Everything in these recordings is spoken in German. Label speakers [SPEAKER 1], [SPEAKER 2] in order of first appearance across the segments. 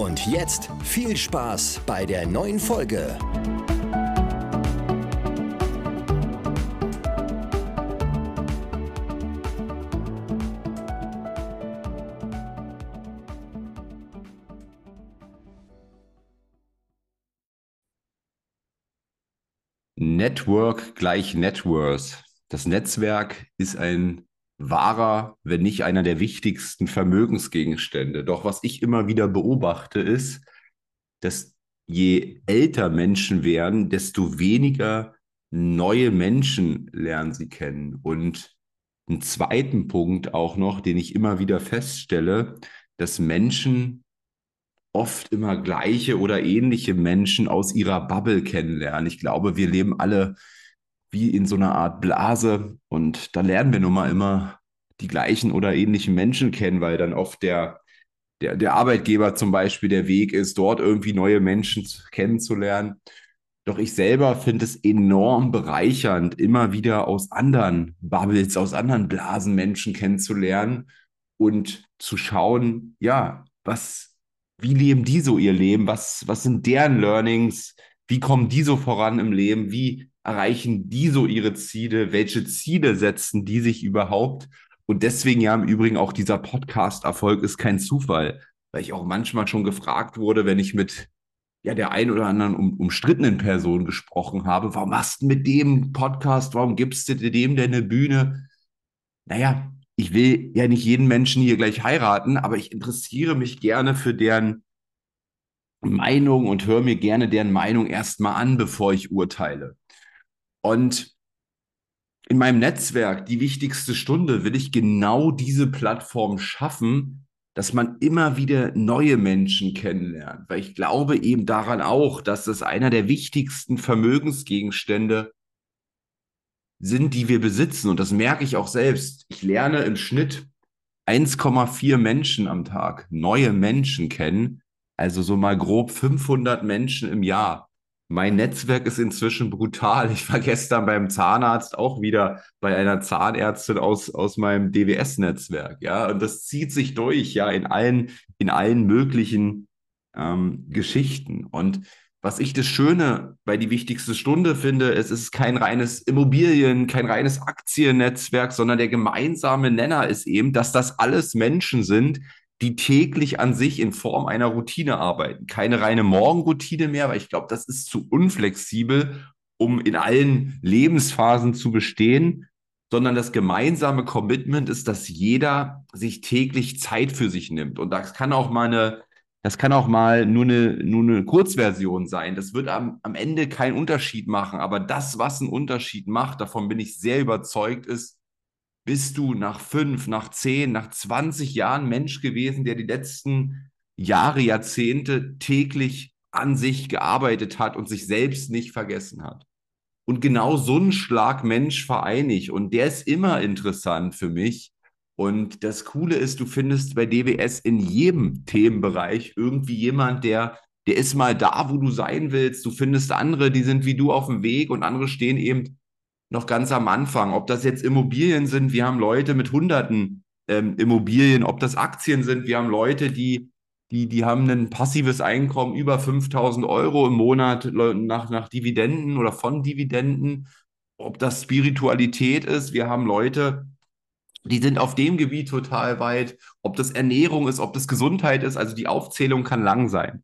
[SPEAKER 1] Und jetzt viel Spaß bei der neuen Folge.
[SPEAKER 2] Network gleich Networth. Das Netzwerk ist ein wahrer, wenn nicht einer der wichtigsten Vermögensgegenstände. Doch was ich immer wieder beobachte, ist, dass je älter Menschen werden, desto weniger neue Menschen lernen sie kennen. Und einen zweiten Punkt auch noch, den ich immer wieder feststelle, dass Menschen oft immer gleiche oder ähnliche Menschen aus ihrer Bubble kennenlernen. Ich glaube, wir leben alle wie in so einer Art Blase und da lernen wir nun mal immer die gleichen oder ähnlichen Menschen kennen, weil dann oft der, der, der Arbeitgeber zum Beispiel der Weg ist, dort irgendwie neue Menschen kennenzulernen. Doch ich selber finde es enorm bereichernd, immer wieder aus anderen Bubbles, aus anderen Blasen Menschen kennenzulernen und zu schauen, ja, was, wie leben die so ihr Leben? Was, was sind deren Learnings? Wie kommen die so voran im Leben? Wie erreichen die so ihre Ziele? Welche Ziele setzen die sich überhaupt? Und deswegen ja im Übrigen auch dieser Podcast-Erfolg ist kein Zufall, weil ich auch manchmal schon gefragt wurde, wenn ich mit ja der ein oder anderen um, umstrittenen Person gesprochen habe, warum machst du mit dem Podcast, warum gibst du dem denn eine Bühne? Naja, ich will ja nicht jeden Menschen hier gleich heiraten, aber ich interessiere mich gerne für deren Meinung und höre mir gerne deren Meinung erstmal an, bevor ich urteile. Und in meinem Netzwerk, die wichtigste Stunde, will ich genau diese Plattform schaffen, dass man immer wieder neue Menschen kennenlernt. Weil ich glaube eben daran auch, dass das einer der wichtigsten Vermögensgegenstände sind, die wir besitzen. Und das merke ich auch selbst. Ich lerne im Schnitt 1,4 Menschen am Tag, neue Menschen kennen. Also so mal grob 500 Menschen im Jahr. Mein Netzwerk ist inzwischen brutal. Ich war gestern beim Zahnarzt auch wieder bei einer Zahnärztin aus, aus meinem DWS-Netzwerk. Ja, und das zieht sich durch, ja, in allen, in allen möglichen ähm, Geschichten. Und was ich das Schöne bei die wichtigste Stunde finde, es ist kein reines Immobilien, kein reines Aktiennetzwerk, sondern der gemeinsame Nenner ist eben, dass das alles Menschen sind, die täglich an sich in Form einer Routine arbeiten. Keine reine Morgenroutine mehr, weil ich glaube, das ist zu unflexibel, um in allen Lebensphasen zu bestehen, sondern das gemeinsame Commitment ist, dass jeder sich täglich Zeit für sich nimmt. Und das kann auch mal eine, das kann auch mal nur eine, nur eine Kurzversion sein. Das wird am, am Ende keinen Unterschied machen. Aber das, was einen Unterschied macht, davon bin ich sehr überzeugt, ist, bist du nach fünf, nach zehn, nach 20 Jahren Mensch gewesen, der die letzten Jahre, Jahrzehnte täglich an sich gearbeitet hat und sich selbst nicht vergessen hat. Und genau so einen Schlag Mensch vereine. Und der ist immer interessant für mich. Und das Coole ist, du findest bei DWS in jedem Themenbereich irgendwie jemand, der, der ist mal da, wo du sein willst. Du findest andere, die sind wie du auf dem Weg und andere stehen eben noch ganz am Anfang. Ob das jetzt Immobilien sind, wir haben Leute mit hunderten ähm, Immobilien, ob das Aktien sind, wir haben Leute, die, die, die haben ein passives Einkommen über 5000 Euro im Monat nach, nach Dividenden oder von Dividenden. Ob das Spiritualität ist, wir haben Leute, die sind auf dem Gebiet total weit. Ob das Ernährung ist, ob das Gesundheit ist, also die Aufzählung kann lang sein.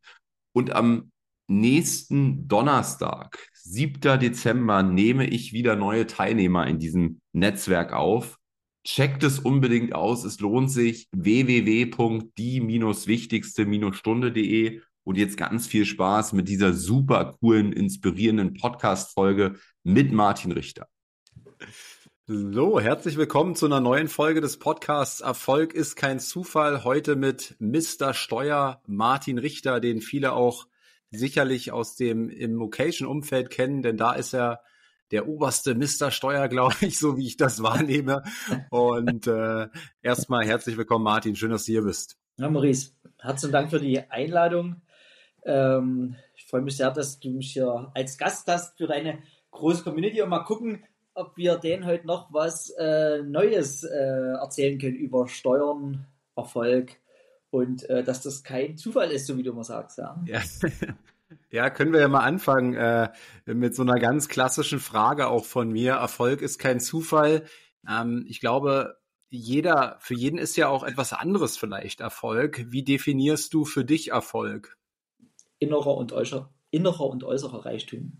[SPEAKER 2] Und am nächsten Donnerstag, 7. Dezember, nehme ich wieder neue Teilnehmer in diesem Netzwerk auf. Checkt es unbedingt aus. Es lohnt sich. www.die-wichtigste-stunde.de und jetzt ganz viel Spaß mit dieser super coolen, inspirierenden Podcast-Folge mit Martin Richter.
[SPEAKER 3] So, herzlich willkommen zu einer neuen Folge des Podcasts Erfolg ist kein Zufall. Heute mit Mr. Steuer Martin Richter, den viele auch sicherlich aus dem Immocation-Umfeld kennen, denn da ist er der oberste Mr. Steuer, glaube ich, so wie ich das wahrnehme. Und äh, erstmal herzlich willkommen, Martin. Schön, dass du hier bist.
[SPEAKER 4] Ja, Maurice, herzlichen Dank für die Einladung. Ähm, ich freue mich sehr, dass du mich hier als Gast hast für deine große Community und mal gucken, ob wir denen heute noch was äh, Neues äh, erzählen können über Steuern, Erfolg und äh, dass das kein Zufall ist, so wie du immer sagst. Ja,
[SPEAKER 3] ja. ja können wir ja mal anfangen äh, mit so einer ganz klassischen Frage auch von mir. Erfolg ist kein Zufall. Ähm, ich glaube, jeder, für jeden ist ja auch etwas anderes vielleicht Erfolg. Wie definierst du für dich Erfolg?
[SPEAKER 4] Innerer und äußerer, innerer und äußerer Reichtum.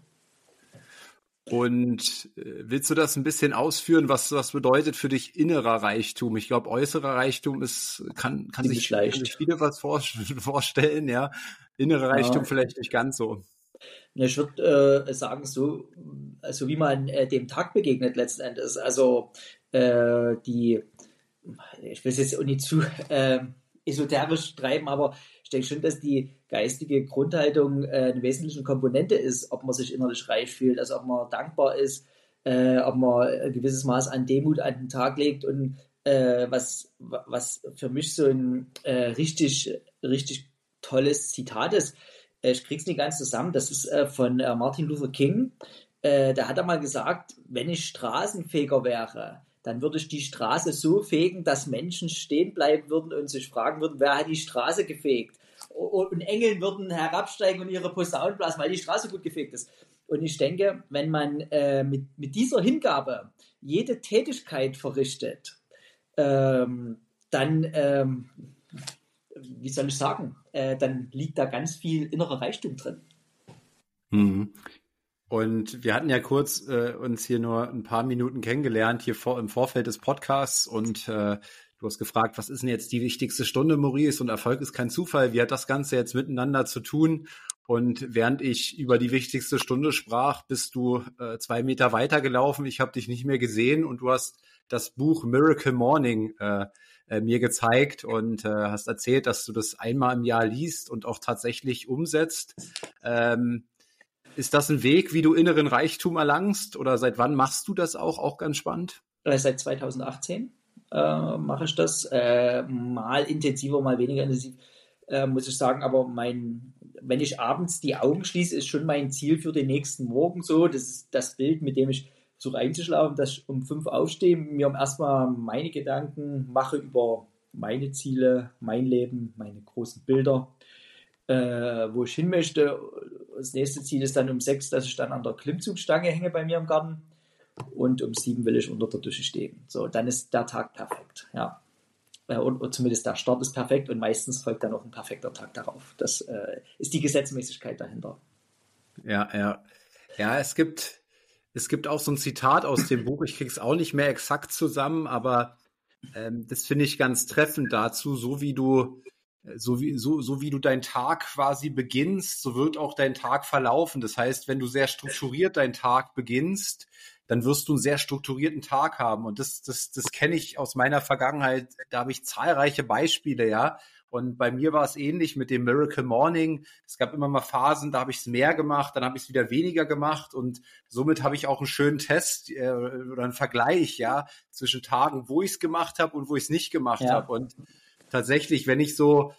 [SPEAKER 3] Und äh, willst du das ein bisschen ausführen, was was bedeutet für dich innerer Reichtum? Ich glaube, äußerer Reichtum ist kann kann sich, kann sich viele was vor, vorstellen, ja. Innerer Reichtum ja. vielleicht nicht ganz so.
[SPEAKER 4] Ich würde äh, sagen, so, so wie man äh, dem Tag begegnet letzten Endes. Also äh, die, ich will es jetzt auch nicht zu äh, esoterisch treiben, aber ich denke schon, dass die geistige Grundhaltung äh, eine wesentliche Komponente ist, ob man sich innerlich reich fühlt, also ob man dankbar ist, äh, ob man ein gewisses Maß an Demut an den Tag legt und äh, was, was für mich so ein äh, richtig, richtig tolles Zitat ist. Äh, ich krieg's nicht ganz zusammen. Das ist äh, von Martin Luther King. da hat er mal gesagt, wenn ich Straßenfeger wäre, dann würde ich die Straße so fegen, dass Menschen stehen bleiben würden und sich fragen würden, wer hat die Straße gefegt? Und Engeln würden herabsteigen und ihre Posaunen blasen, weil die Straße gut gefegt ist. Und ich denke, wenn man äh, mit, mit dieser Hingabe jede Tätigkeit verrichtet, ähm, dann, ähm, wie soll ich sagen, äh, dann liegt da ganz viel innerer Reichtum drin.
[SPEAKER 3] Mhm. Und wir hatten ja kurz äh, uns hier nur ein paar Minuten kennengelernt, hier vor, im Vorfeld des Podcasts. Und äh, du hast gefragt, was ist denn jetzt die wichtigste Stunde, Maurice? Und Erfolg ist kein Zufall. Wie hat das Ganze jetzt miteinander zu tun? Und während ich über die wichtigste Stunde sprach, bist du äh, zwei Meter weiter gelaufen. Ich habe dich nicht mehr gesehen und du hast das Buch Miracle Morning äh, äh, mir gezeigt und äh, hast erzählt, dass du das einmal im Jahr liest und auch tatsächlich umsetzt. Ähm, ist das ein Weg, wie du inneren Reichtum erlangst oder seit wann machst du das auch? Auch ganz spannend.
[SPEAKER 4] Äh, seit 2018 äh, mache ich das. Äh, mal intensiver, mal weniger intensiv, äh, muss ich sagen. Aber mein, wenn ich abends die Augen schließe, ist schon mein Ziel für den nächsten Morgen so. Das ist das Bild, mit dem ich versuche einzuschlafen, dass ich um fünf aufstehe, mir erstmal meine Gedanken mache über meine Ziele, mein Leben, meine großen Bilder, äh, wo ich hin möchte das nächste Ziel ist dann um sechs, dass ich dann an der Klimmzugstange hänge bei mir im Garten. Und um sieben will ich unter der Dusche stehen. So, dann ist der Tag perfekt. Ja. Äh, und, und zumindest der Start ist perfekt und meistens folgt dann auch ein perfekter Tag darauf. Das äh, ist die Gesetzmäßigkeit dahinter.
[SPEAKER 3] Ja, ja. Ja, es gibt, es gibt auch so ein Zitat aus dem Buch, ich kriege es auch nicht mehr exakt zusammen, aber ähm, das finde ich ganz treffend dazu, so wie du so wie, so, so wie du deinen Tag quasi beginnst, so wird auch dein Tag verlaufen. Das heißt, wenn du sehr strukturiert deinen Tag beginnst, dann wirst du einen sehr strukturierten Tag haben. Und das, das, das kenne ich aus meiner Vergangenheit. Da habe ich zahlreiche Beispiele, ja. Und bei mir war es ähnlich mit dem Miracle Morning. Es gab immer mal Phasen, da habe ich es mehr gemacht, dann habe ich es wieder weniger gemacht und somit habe ich auch einen schönen Test äh, oder einen Vergleich, ja, zwischen Tagen, wo ich es gemacht habe und wo ich es nicht gemacht ja. habe. Und tatsächlich, wenn ich so,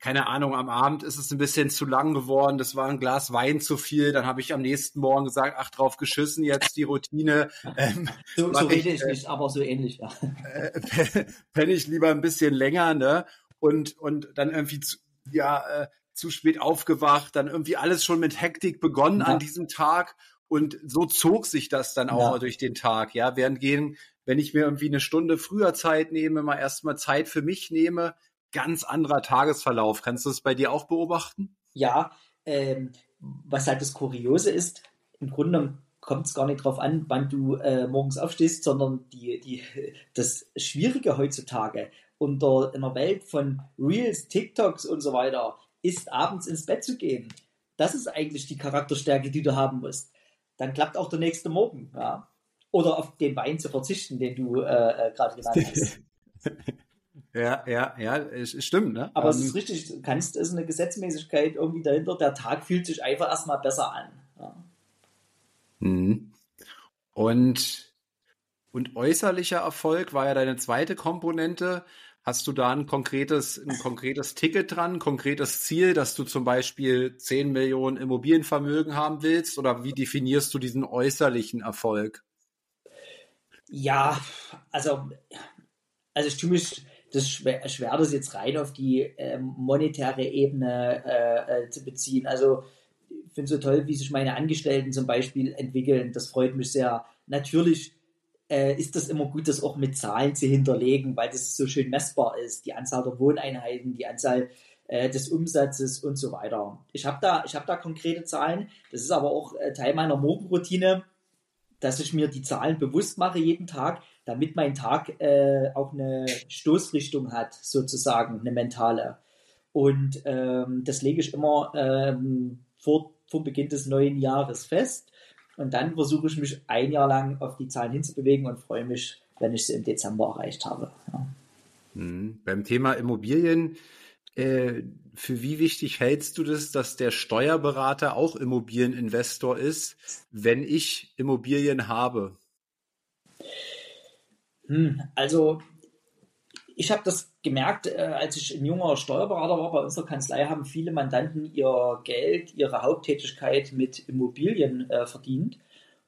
[SPEAKER 3] keine Ahnung, am Abend ist es ein bisschen zu lang geworden, das war ein Glas Wein zu viel, dann habe ich am nächsten Morgen gesagt, ach drauf geschissen, jetzt die Routine.
[SPEAKER 4] Ähm, so so rede ich, äh, nicht, aber so ähnlich, ja.
[SPEAKER 3] Äh, penne ich lieber ein bisschen länger, ne? Und, und dann irgendwie zu, ja, äh, zu spät aufgewacht, dann irgendwie alles schon mit Hektik begonnen ja. an diesem Tag und so zog sich das dann auch ja. durch den Tag, ja. Während gehen, wenn ich mir irgendwie eine Stunde früher Zeit nehme, mal erstmal Zeit für mich nehme, ganz anderer Tagesverlauf. Kannst du das bei dir auch beobachten?
[SPEAKER 4] Ja, ähm, was halt das Kuriose ist, im Grunde kommt es gar nicht darauf an, wann du äh, morgens aufstehst, sondern die, die, das Schwierige heutzutage unter einer Welt von Reels, TikToks und so weiter ist, abends ins Bett zu gehen. Das ist eigentlich die Charakterstärke, die du haben musst. Dann klappt auch der nächste Morgen. Ja? oder auf den Wein zu verzichten, den du äh, äh gerade genannt hast.
[SPEAKER 3] Ja, ja, ja, es stimmt, ne?
[SPEAKER 4] Aber um, es ist ähm, richtig, du kannst, es ist eine Gesetzmäßigkeit irgendwie dahinter. Der Tag fühlt sich einfach erstmal besser an. Ja.
[SPEAKER 3] Mhm. Und, und äußerlicher Erfolg war ja deine zweite Komponente. Hast du da ein konkretes, ein konkretes Ticket dran, ein konkretes Ziel, dass du zum Beispiel 10 Millionen Immobilienvermögen haben willst? Oder wie definierst du diesen äußerlichen Erfolg?
[SPEAKER 4] Ja, also, also ich tue mich das schwer, schwer, das jetzt rein auf die äh, monetäre Ebene äh, äh, zu beziehen. Also ich finde es so toll, wie sich meine Angestellten zum Beispiel entwickeln. Das freut mich sehr. Natürlich äh, ist das immer gut, das auch mit Zahlen zu hinterlegen, weil das so schön messbar ist. Die Anzahl der Wohneinheiten, die Anzahl äh, des Umsatzes und so weiter. Ich habe da, hab da konkrete Zahlen. Das ist aber auch äh, Teil meiner Morgenroutine, dass ich mir die Zahlen bewusst mache jeden Tag damit mein Tag äh, auch eine Stoßrichtung hat, sozusagen, eine mentale. Und ähm, das lege ich immer ähm, vor, vor Beginn des neuen Jahres fest. Und dann versuche ich mich ein Jahr lang auf die Zahlen hinzubewegen und freue mich, wenn ich sie im Dezember erreicht habe. Ja.
[SPEAKER 3] Mhm. Beim Thema Immobilien, äh, für wie wichtig hältst du das, dass der Steuerberater auch Immobilieninvestor ist, wenn ich Immobilien habe?
[SPEAKER 4] Hm, also ich habe das gemerkt, äh, als ich ein junger Steuerberater war. Bei unserer Kanzlei haben viele Mandanten ihr Geld, ihre Haupttätigkeit mit Immobilien äh, verdient.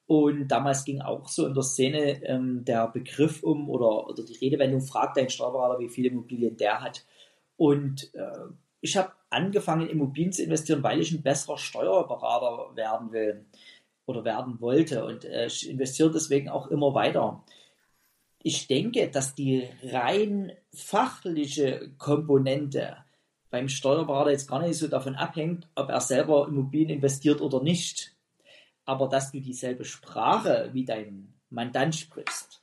[SPEAKER 4] Und damals ging auch so in der Szene ähm, der Begriff um oder, oder die Redewendung, fragt dein Steuerberater, wie viele Immobilien der hat. Und äh, ich habe angefangen, in Immobilien zu investieren, weil ich ein besserer Steuerberater werden will oder werden wollte. Und äh, ich investiere deswegen auch immer weiter ich denke, dass die rein fachliche Komponente beim Steuerberater jetzt gar nicht so davon abhängt, ob er selber Immobilien investiert oder nicht. Aber dass du dieselbe Sprache wie dein Mandant sprichst,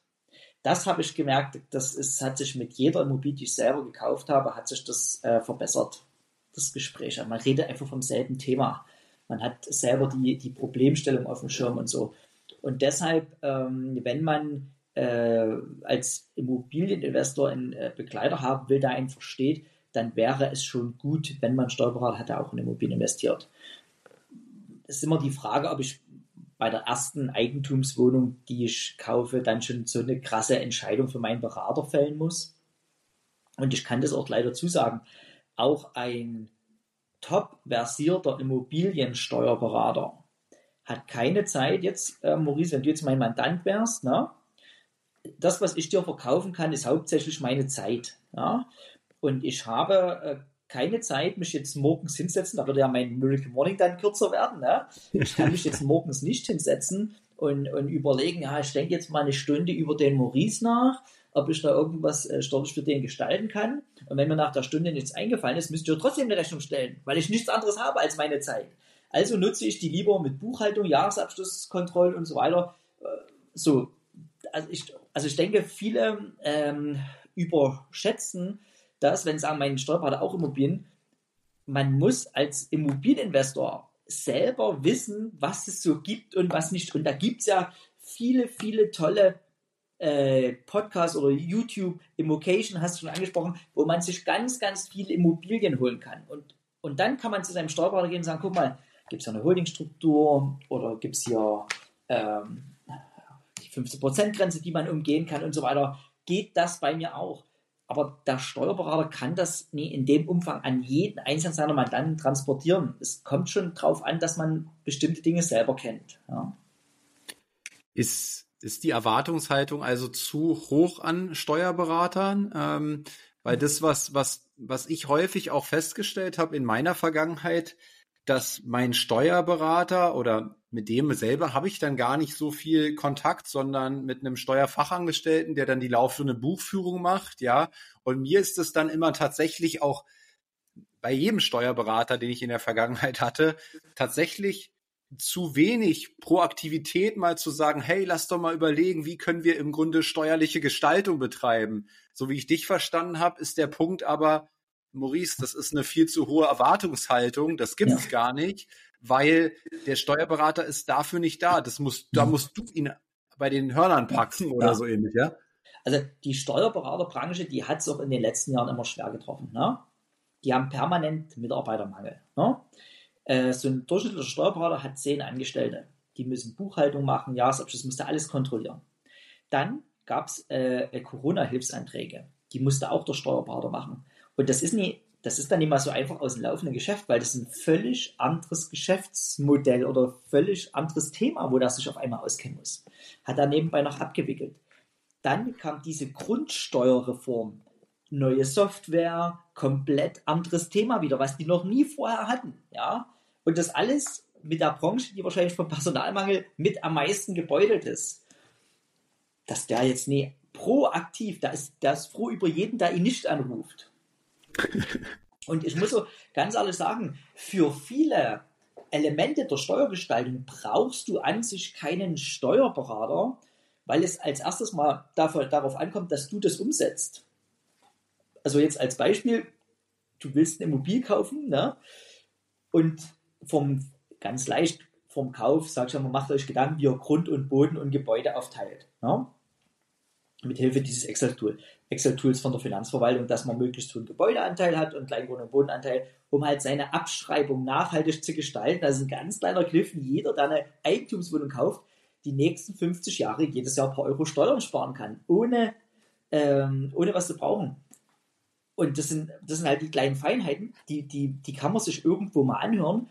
[SPEAKER 4] das habe ich gemerkt, das ist, hat sich mit jeder Immobilie, die ich selber gekauft habe, hat sich das äh, verbessert, das Gespräch. Man redet einfach vom selben Thema. Man hat selber die, die Problemstellung auf dem Schirm und so. Und deshalb, ähm, wenn man äh, als Immobilieninvestor einen äh, Begleiter haben will, der einen versteht, dann wäre es schon gut, wenn man Steuerberater hat, der auch in Immobilien investiert. Es ist immer die Frage, ob ich bei der ersten Eigentumswohnung, die ich kaufe, dann schon so eine krasse Entscheidung für meinen Berater fällen muss. Und ich kann das auch leider zusagen, auch ein top versierter Immobiliensteuerberater hat keine Zeit jetzt, äh, Maurice, wenn du jetzt mein Mandant wärst, ne, das, was ich dir verkaufen kann, ist hauptsächlich meine Zeit. Ja? Und ich habe äh, keine Zeit, mich jetzt morgens hinsetzen, da würde ja mein Miracle Morning dann kürzer werden. Ne? Ich kann mich jetzt morgens nicht hinsetzen und, und überlegen, ja, ich denke jetzt mal eine Stunde über den Maurice nach, ob ich da irgendwas äh, steuerlich für den gestalten kann. Und wenn mir nach der Stunde nichts eingefallen ist, müsst ihr trotzdem eine Rechnung stellen, weil ich nichts anderes habe als meine Zeit. Also nutze ich die lieber mit Buchhaltung, Jahresabschlusskontrollen und so weiter. Äh, so, also ich also ich denke, viele ähm, überschätzen das, wenn sagen, mein Steuerberater auch Immobilien. Man muss als Immobilieninvestor selber wissen, was es so gibt und was nicht. Und da gibt es ja viele, viele tolle äh, Podcasts oder YouTube, Immocation, hast du schon angesprochen, wo man sich ganz, ganz viele Immobilien holen kann. Und, und dann kann man zu seinem Steuerberater gehen und sagen, guck mal, gibt es eine Holdingstruktur oder gibt es hier ähm, 15%-Grenze, die man umgehen kann und so weiter, geht das bei mir auch. Aber der Steuerberater kann das nie in dem Umfang an jeden einzelnen seiner Mandanten transportieren. Es kommt schon darauf an, dass man bestimmte Dinge selber kennt. Ja.
[SPEAKER 3] Ist, ist die Erwartungshaltung also zu hoch an Steuerberatern? Ähm, weil das, was, was, was ich häufig auch festgestellt habe in meiner Vergangenheit, dass mein Steuerberater oder mit dem selber habe ich dann gar nicht so viel Kontakt, sondern mit einem Steuerfachangestellten, der dann die laufende Buchführung macht, ja. Und mir ist es dann immer tatsächlich auch bei jedem Steuerberater, den ich in der Vergangenheit hatte, tatsächlich zu wenig Proaktivität mal zu sagen, hey, lass doch mal überlegen, wie können wir im Grunde steuerliche Gestaltung betreiben. So wie ich dich verstanden habe, ist der Punkt aber, Maurice, das ist eine viel zu hohe Erwartungshaltung, das gibt es ja. gar nicht, weil der Steuerberater ist dafür nicht da. Das muss, da mhm. musst du ihn bei den Hörnern packen oder
[SPEAKER 4] Ja.
[SPEAKER 3] so ähnlich, ja?
[SPEAKER 4] Also die Steuerberaterbranche, die hat es auch in den letzten Jahren immer schwer getroffen. Ne? Die haben permanent Mitarbeitermangel. Ne? Äh, so ein durchschnittlicher Steuerberater hat zehn Angestellte. Die müssen Buchhaltung machen, Jahresabschluss, musste alles kontrollieren. Dann gab es äh, Corona-Hilfsanträge. Die musste auch der Steuerberater machen. Und das ist, nie, das ist dann nicht mal so einfach aus dem laufenden Geschäft, weil das ist ein völlig anderes Geschäftsmodell oder völlig anderes Thema, wo das sich auf einmal auskennen muss. Hat er nebenbei noch abgewickelt. Dann kam diese Grundsteuerreform. Neue Software, komplett anderes Thema wieder, was die noch nie vorher hatten. Ja? Und das alles mit der Branche, die wahrscheinlich vom Personalmangel mit am meisten gebeutelt ist. Dass der jetzt nie proaktiv, da ist, ist froh über jeden, der ihn nicht anruft. Und ich muss so ganz ehrlich sagen, für viele Elemente der Steuergestaltung brauchst du an sich keinen Steuerberater, weil es als erstes mal darauf ankommt, dass du das umsetzt. Also jetzt als Beispiel, du willst eine Immobilie kaufen, ne? Und vom ganz leicht vom Kauf, sag ich mal, macht euch Gedanken, wie ihr Grund und Boden und Gebäude aufteilt. Ne? Mit Hilfe dieses Excel-Tool, Excel-Tools von der Finanzverwaltung, dass man möglichst hohen Gebäudeanteil hat und kleinen Grund- und Bodenanteil, um halt seine Abschreibung nachhaltig zu gestalten. Das ist ein ganz kleiner Griff, wie jeder, der eine Eigentumswohnung kauft, die nächsten 50 Jahre jedes Jahr ein paar Euro Steuern sparen kann, ohne, ähm, ohne was zu brauchen. Und das sind, das sind halt die kleinen Feinheiten, die, die, die kann man sich irgendwo mal anhören.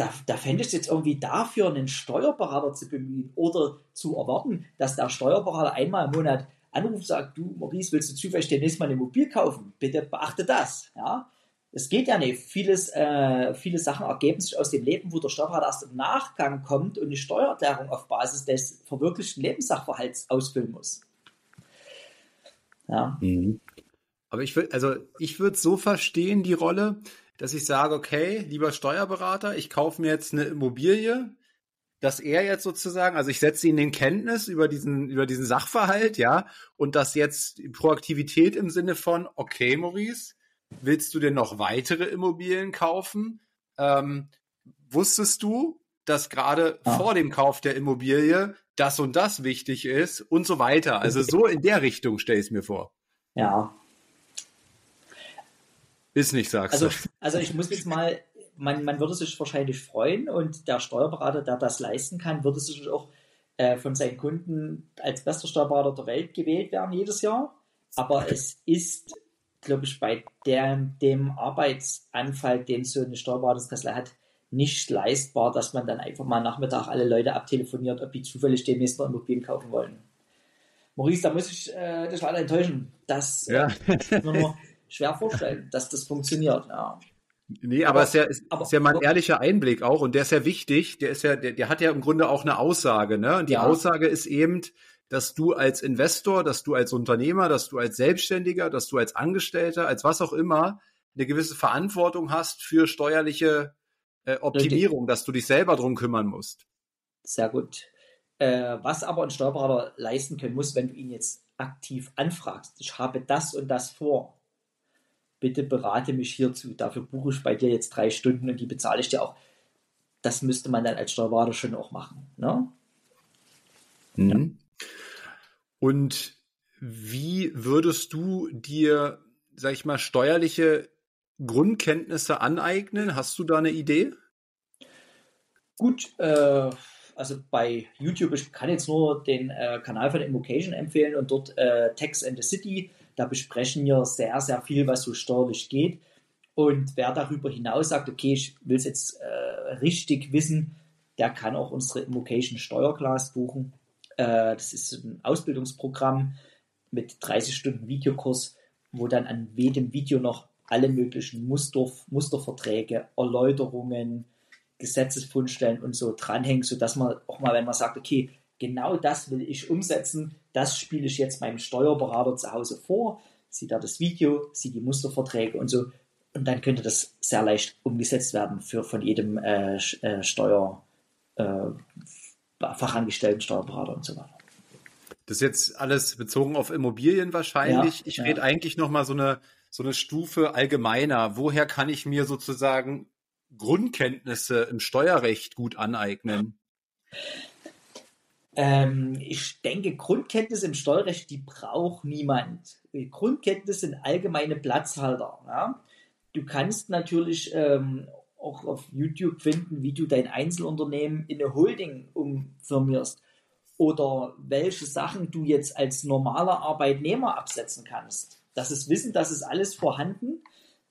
[SPEAKER 4] Da, da fände ich es jetzt irgendwie dafür, einen Steuerberater zu bemühen oder zu erwarten, dass der Steuerberater einmal im Monat anruft und sagt, du Maurice, willst du zufällig demnächst mal eine Mobil kaufen? Bitte beachte das. Ja? Es geht ja nicht. Vieles, äh, viele Sachen ergeben sich aus dem Leben, wo der Steuerberater erst im Nachgang kommt und eine Steuererklärung auf Basis des verwirklichten Lebenssachverhalts ausfüllen muss. Ja.
[SPEAKER 3] Aber ich würde, also ich würde so verstehen, die Rolle, dass ich sage, okay, lieber Steuerberater, ich kaufe mir jetzt eine Immobilie, dass er jetzt sozusagen, also ich setze ihn in Kenntnis über diesen, über diesen Sachverhalt, ja, und dass jetzt Proaktivität im Sinne von, okay, Maurice, willst du denn noch weitere Immobilien kaufen? Ähm, wusstest du, dass gerade
[SPEAKER 4] Ja.
[SPEAKER 3] vor dem Kauf der Immobilie das und das wichtig ist und so weiter? Also so in der Richtung stelle ich es mir vor.
[SPEAKER 4] Ja,
[SPEAKER 3] Ist nicht, sagst
[SPEAKER 4] Also,
[SPEAKER 3] du.
[SPEAKER 4] also ich muss jetzt mal, man, man würde sich wahrscheinlich freuen und der Steuerberater, der das leisten kann, würde sich auch äh, von seinen Kunden als bester Steuerberater der Welt gewählt werden jedes Jahr. Aber es ist, glaube ich, bei der, dem Arbeitsanfall, den so eine Steuerberatungskanzlei hat, nicht leistbar, dass man dann einfach mal Nachmittag alle Leute abtelefoniert, ob die zufällig demnächst noch Immobilien kaufen wollen. Maurice, da muss ich äh, dich leider enttäuschen. Das
[SPEAKER 3] Ja.
[SPEAKER 4] äh, schwer vorstellen, dass das funktioniert. Ja.
[SPEAKER 3] Nee, aber,
[SPEAKER 4] Aber-
[SPEAKER 3] es ist ja, ist,
[SPEAKER 4] aber-
[SPEAKER 3] ist ja mal ein ehrlicher Einblick auch und der ist ja wichtig. Der ist ja, der, der hat ja im Grunde auch eine Aussage, ne? Und die
[SPEAKER 4] Ja.
[SPEAKER 3] Aussage ist eben, dass du als Investor, dass du als Unternehmer, dass du als Selbstständiger, dass du als Angestellter, als was auch immer, eine gewisse Verantwortung hast für steuerliche äh, Optimierung, dass du dich selber drum kümmern musst.
[SPEAKER 4] Sehr gut. Äh, was aber ein Steuerberater leisten können muss, wenn du ihn jetzt aktiv anfragst, ich habe das und das vor. Bitte berate mich hierzu. Dafür buche ich bei dir jetzt drei Stunden und die bezahle ich dir auch. Das müsste man dann als Steuerberater schon auch machen. Ne?
[SPEAKER 3] Mhm. Und wie würdest du dir, sag ich mal, steuerliche Grundkenntnisse aneignen? Hast du da eine Idee?
[SPEAKER 4] Gut, äh, also bei YouTube, ich kann jetzt nur den äh, Kanal von Invocation empfehlen und dort äh, Text and the City. Da besprechen wir sehr, sehr viel, was so steuerlich geht. Und wer darüber hinaus sagt, okay, ich will es jetzt äh, richtig wissen, der kann auch unsere Invocation Steuerclass buchen. Äh, das ist ein Ausbildungsprogramm mit 30 Stunden Videokurs, wo dann an jedem Video noch alle möglichen Muster, Musterverträge, Erläuterungen, Gesetzesfundstellen und so dranhängen, sodass man auch mal, wenn man sagt, okay, genau das will ich umsetzen, das spiele ich jetzt meinem Steuerberater zu Hause vor, sieht er das Video, sieht die Musterverträge und so. Und dann könnte das sehr leicht umgesetzt werden für von jedem äh, äh, Steuer äh, Fachangestellten, Steuerberater und so weiter.
[SPEAKER 3] Das ist jetzt alles bezogen auf Immobilien wahrscheinlich.
[SPEAKER 4] Ja,
[SPEAKER 3] ich
[SPEAKER 4] ja.
[SPEAKER 3] rede eigentlich noch mal so eine so eine Stufe allgemeiner. Woher kann ich mir sozusagen Grundkenntnisse im Steuerrecht gut aneignen?
[SPEAKER 4] Ähm, ich denke, Grundkenntnisse im Steuerrecht, die braucht niemand. Grundkenntnisse sind allgemeine Platzhalter. Ja? Du kannst natürlich ähm, auch auf YouTube finden, wie du dein Einzelunternehmen in eine Holding umfirmierst oder welche Sachen du jetzt als normaler Arbeitnehmer absetzen kannst. Das ist Wissen, das ist alles vorhanden.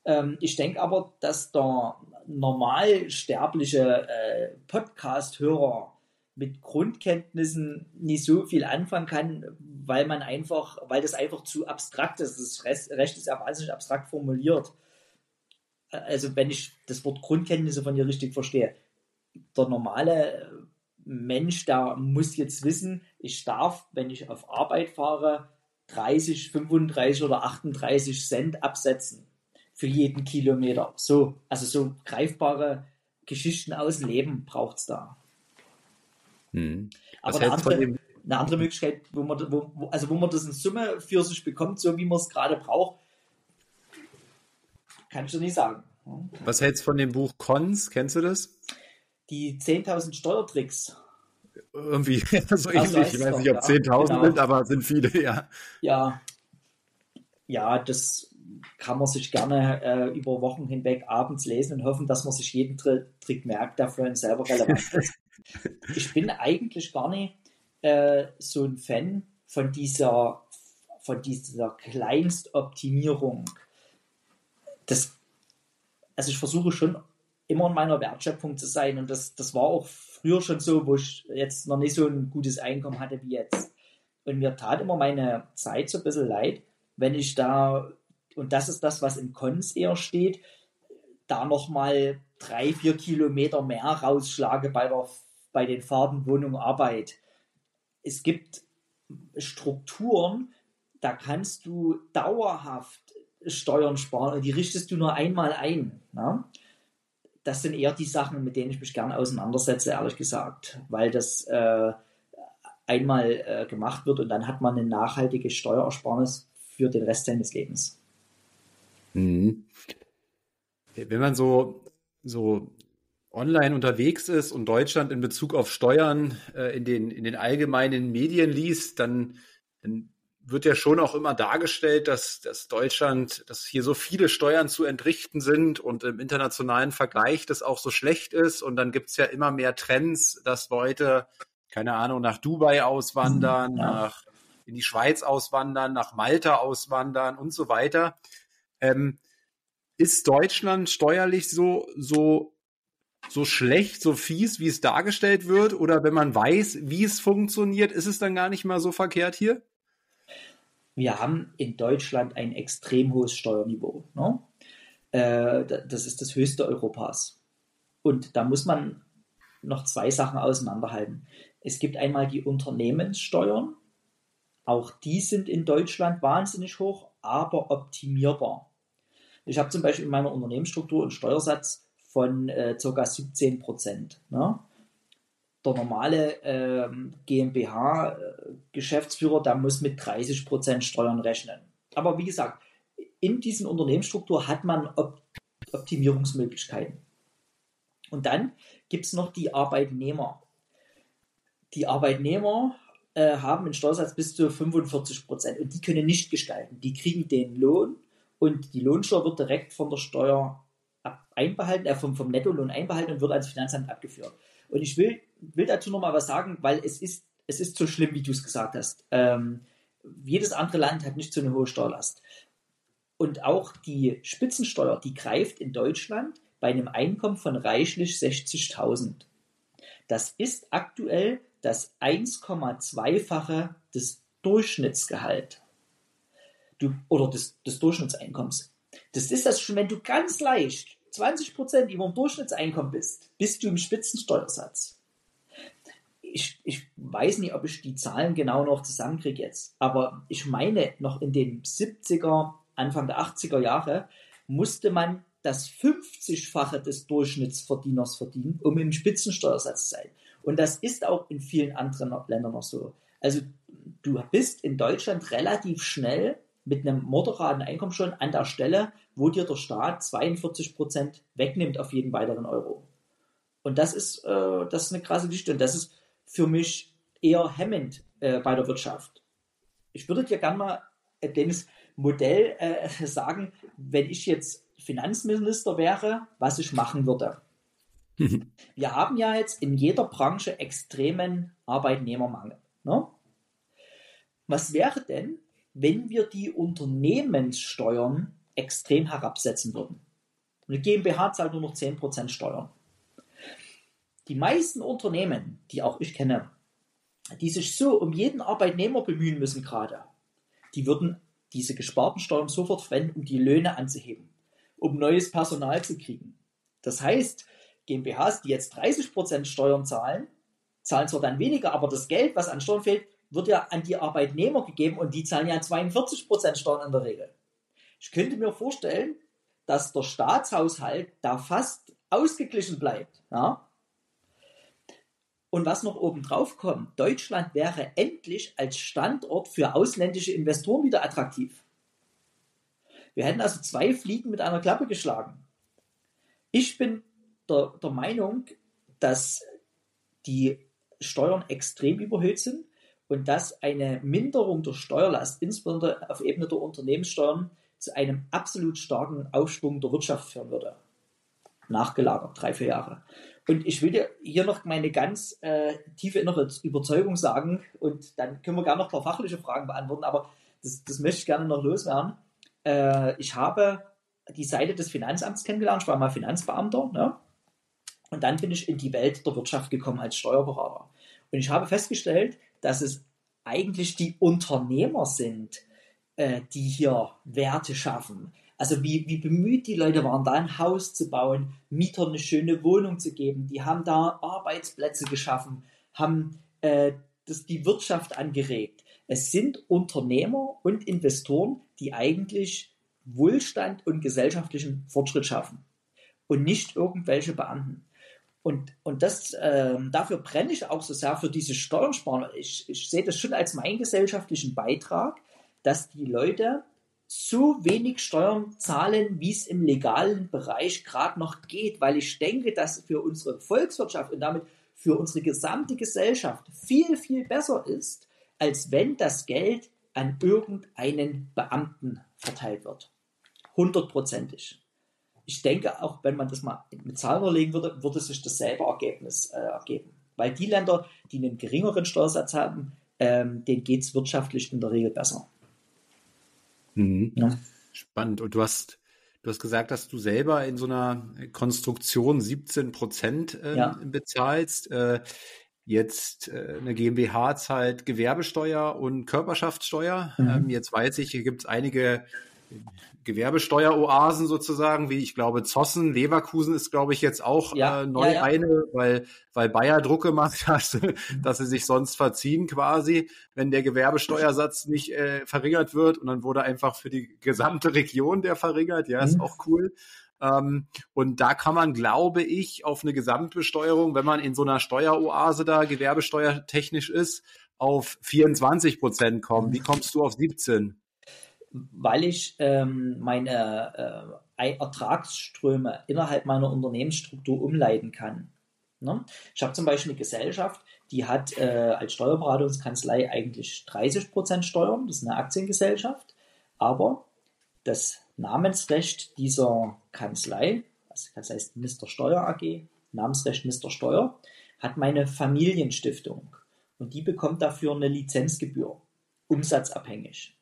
[SPEAKER 4] Ähm, ich denke aber, dass der normalsterbliche äh, Podcast-Hörer mit Grundkenntnissen nicht so viel anfangen kann, weil man einfach, weil das einfach zu abstrakt ist. Das Recht ist ja wahnsinnig abstrakt formuliert. Also wenn ich das Wort Grundkenntnisse von dir richtig verstehe, der normale Mensch, der muss jetzt wissen, ich darf, wenn ich auf Arbeit fahre, 30, 35 oder 38 Cent absetzen für jeden Kilometer. So, also so greifbare Geschichten aus dem Leben braucht es da. Hm. Aber eine andere, eine andere, Möglichkeit, wo man, wo, also wo man das in Summe für sich bekommt, so wie man es gerade braucht, kann ich dir nicht sagen.
[SPEAKER 3] Was hältst du von dem Buch Cons? Kennst du das?
[SPEAKER 4] Die 10.000 Steuertricks.
[SPEAKER 3] Irgendwie so ähnlich. Ich weiß nicht, ob ja, 10.000 genau. sind, aber sind viele, ja.
[SPEAKER 4] Ja. Ja, das kann man sich gerne äh, über Wochen hinweg abends lesen und hoffen, dass man sich jeden Trick merkt, der für einen selber relevant ist. Ich bin eigentlich gar nicht äh, so ein Fan von dieser, von dieser Kleinstoptimierung. Das, also ich versuche schon immer in meiner Wertschöpfung zu sein und das, das war auch früher schon so, wo ich jetzt noch nicht so ein gutes Einkommen hatte wie jetzt. Und mir tat immer meine Zeit so ein bisschen leid, wenn ich da, und das ist das, was im Cons eher steht, da nochmal drei, vier Kilometer mehr rausschlage bei der bei den Fahrten Wohnung Arbeit. Es gibt Strukturen, da kannst du dauerhaft Steuern sparen und die richtest du nur einmal ein. Ne? Das sind eher die Sachen, mit denen ich mich gerne auseinandersetze, ehrlich gesagt, weil das äh, einmal äh, gemacht wird und dann hat man eine nachhaltige Steuerersparnis für den Rest seines Lebens.
[SPEAKER 3] Mhm. Wenn man so, so online unterwegs ist und Deutschland in Bezug auf Steuern äh, in, den, in den allgemeinen Medien liest, dann, dann wird ja schon auch immer dargestellt, dass, dass Deutschland, dass hier so viele Steuern zu entrichten sind und im internationalen Vergleich das auch so schlecht ist. Und dann gibt's ja immer mehr Trends, dass Leute, keine Ahnung, nach Dubai auswandern, ja. nach in die Schweiz auswandern, nach Malta auswandern und so weiter. Ähm, ist Deutschland steuerlich so, so so schlecht, so fies, wie es dargestellt wird? Oder wenn man weiß, wie es funktioniert, ist es dann gar nicht mal so verkehrt hier?
[SPEAKER 4] Wir haben in Deutschland ein extrem hohes Steuerniveau. Ne? Äh, das ist das höchste Europas. Und da muss man noch zwei Sachen auseinanderhalten. Es gibt einmal die Unternehmenssteuern. Auch die sind in Deutschland wahnsinnig hoch, aber optimierbar. Ich habe zum Beispiel in meiner Unternehmensstruktur einen Steuersatz von äh, ca. 17 Prozent. Ne? Der normale ähm, GmbH-Geschäftsführer, der muss mit 30 Prozent Steuern rechnen. Aber wie gesagt, in diesen Unternehmensstruktur hat man Op Optimierungsmöglichkeiten. Und dann gibt es noch die Arbeitnehmer. Die Arbeitnehmer äh, haben einen Steuersatz bis zu 45 Prozent und die können nicht gestalten. Die kriegen den Lohn und die Lohnsteuer wird direkt von der Steuer einbehalten, äh, vom, vom Nettolohn einbehalten und wird ans Finanzamt abgeführt. Und ich will, will dazu noch mal was sagen, weil es ist, es ist so schlimm, wie du es gesagt hast. Ähm, jedes andere Land hat nicht so eine hohe Steuerlast. Und auch die Spitzensteuer, die greift in Deutschland bei einem Einkommen von reichlich 60.000. Das ist aktuell das 1,2-fache des Durchschnittsgehalt du, oder des, des Durchschnittseinkommens. Das ist das schon, wenn du ganz leicht 20 Prozent über dem Durchschnittseinkommen bist, bist du im Spitzensteuersatz. Ich, ich weiß nicht, ob ich die Zahlen genau noch zusammenkriege jetzt, aber ich meine, noch in den 70er, Anfang der 80er Jahre musste man das 50-fache des Durchschnittsverdieners verdienen, um im Spitzensteuersatz zu sein. Und das ist auch in vielen anderen Ländern noch so. Also du bist in Deutschland relativ schnell mit einem moderaten Einkommen schon an der Stelle, wo dir der Staat 42 Prozent wegnimmt auf jeden weiteren Euro. Und das ist, äh, das ist eine krasse Geschichte. Und das ist für mich eher hemmend äh, bei der Wirtschaft. Ich würde dir gerne mal äh, Dennis Modell äh, sagen, wenn ich jetzt Finanzminister wäre, was ich machen würde. Wir haben ja jetzt in jeder Branche extremen Arbeitnehmermangel. Ne? Was wäre denn, wenn wir die Unternehmenssteuern extrem herabsetzen würden? Eine GmbH zahlt nur noch 10% Steuern. Die meisten Unternehmen, die auch ich kenne, die sich so um jeden Arbeitnehmer bemühen müssen gerade, die würden diese gesparten Steuern sofort verwenden, um die Löhne anzuheben, um neues Personal zu kriegen. Das heißt, GmbHs, die jetzt 30% Steuern zahlen, zahlen zwar dann weniger, aber das Geld, was an Steuern fehlt, wird ja an die Arbeitnehmer gegeben und die zahlen ja 42% Steuern in der Regel. Ich könnte mir vorstellen, dass der Staatshaushalt da fast ausgeglichen bleibt. Ja? Und was noch oben drauf kommt, Deutschland wäre endlich als Standort für ausländische Investoren wieder attraktiv. Wir hätten also zwei Fliegen mit einer Klappe geschlagen. Ich bin der, der Meinung, dass die Steuern extrem überhöht sind und dass eine Minderung der Steuerlast, insbesondere auf Ebene der Unternehmenssteuern, zu einem absolut starken Aufschwung der Wirtschaft führen würde. Nachgelagert, drei, vier Jahre. Und ich will dir hier noch meine ganz äh, tiefe innere Überzeugung sagen und dann können wir gerne noch ein paar fachliche Fragen beantworten, aber das, das möchte ich gerne noch loswerden. Äh, ich habe die Seite des Finanzamts kennengelernt, ich war mal Finanzbeamter, ne? Und dann bin ich in die Welt der Wirtschaft gekommen als Steuerberater. Und ich habe festgestellt, dass es eigentlich die Unternehmer sind, äh, die hier Werte schaffen. Also wie, wie bemüht die Leute waren, da ein Haus zu bauen, Mietern eine schöne Wohnung zu geben. Die haben da Arbeitsplätze geschaffen, haben äh, das, die Wirtschaft angeregt. Es sind Unternehmer und Investoren, die eigentlich Wohlstand und gesellschaftlichen Fortschritt schaffen und nicht irgendwelche Beamten. Und, und das, äh, dafür brenne ich auch so sehr für diese Steuern. Ich, ich sehe das schon als meinen gesellschaftlichen Beitrag, dass die Leute so wenig Steuern zahlen, wie es im legalen Bereich gerade noch geht, weil ich denke, dass für unsere Volkswirtschaft und damit für unsere gesamte Gesellschaft viel, viel besser ist, als wenn das Geld an irgendeinen Beamten verteilt wird. Hundertprozentig. Ich denke, auch wenn man das mal mit Zahlen überlegen würde, würde sich dasselbe Ergebnis äh, ergeben. Weil die Länder, die einen geringeren Steuersatz haben, ähm, denen geht es wirtschaftlich in der Regel besser.
[SPEAKER 3] Mhm. Ja. Spannend. Und du hast, du hast gesagt, dass du selber in so einer Konstruktion 17 Prozent äh, ja. bezahlst. Äh, jetzt äh, eine GmbH zahlt Gewerbesteuer und Körperschaftssteuer. Mhm. Ähm, jetzt weiß ich, hier gibt es einige Gewerbesteueroasen sozusagen, wie ich glaube Zossen, Leverkusen ist glaube ich jetzt auch ja, äh, neu ja, ja. eine, weil weil Bayer Druck gemacht hat, dass sie sich sonst verziehen quasi, wenn der Gewerbesteuersatz nicht äh, verringert wird und dann wurde einfach für die gesamte Region der verringert, ja, ist mhm. auch cool. Ähm, und da kann man, glaube ich, auf eine Gesamtbesteuerung, wenn man in so einer Steueroase da gewerbesteuertechnisch ist, auf 24 Prozent kommen. Wie kommst du auf 17?
[SPEAKER 4] Weil ich ähm, meine äh, Ertragsströme innerhalb meiner Unternehmensstruktur umleiten kann. Ne? Ich habe zum Beispiel eine Gesellschaft, die hat äh, als Steuerberatungskanzlei eigentlich 30% Steuern, das ist eine Aktiengesellschaft, aber das Namensrecht dieser Kanzlei, also Kanzlei heißt Mr. Steuer AG, Namensrecht Mr. Steuer, hat meine Familienstiftung und die bekommt dafür eine Lizenzgebühr, umsatzabhängig.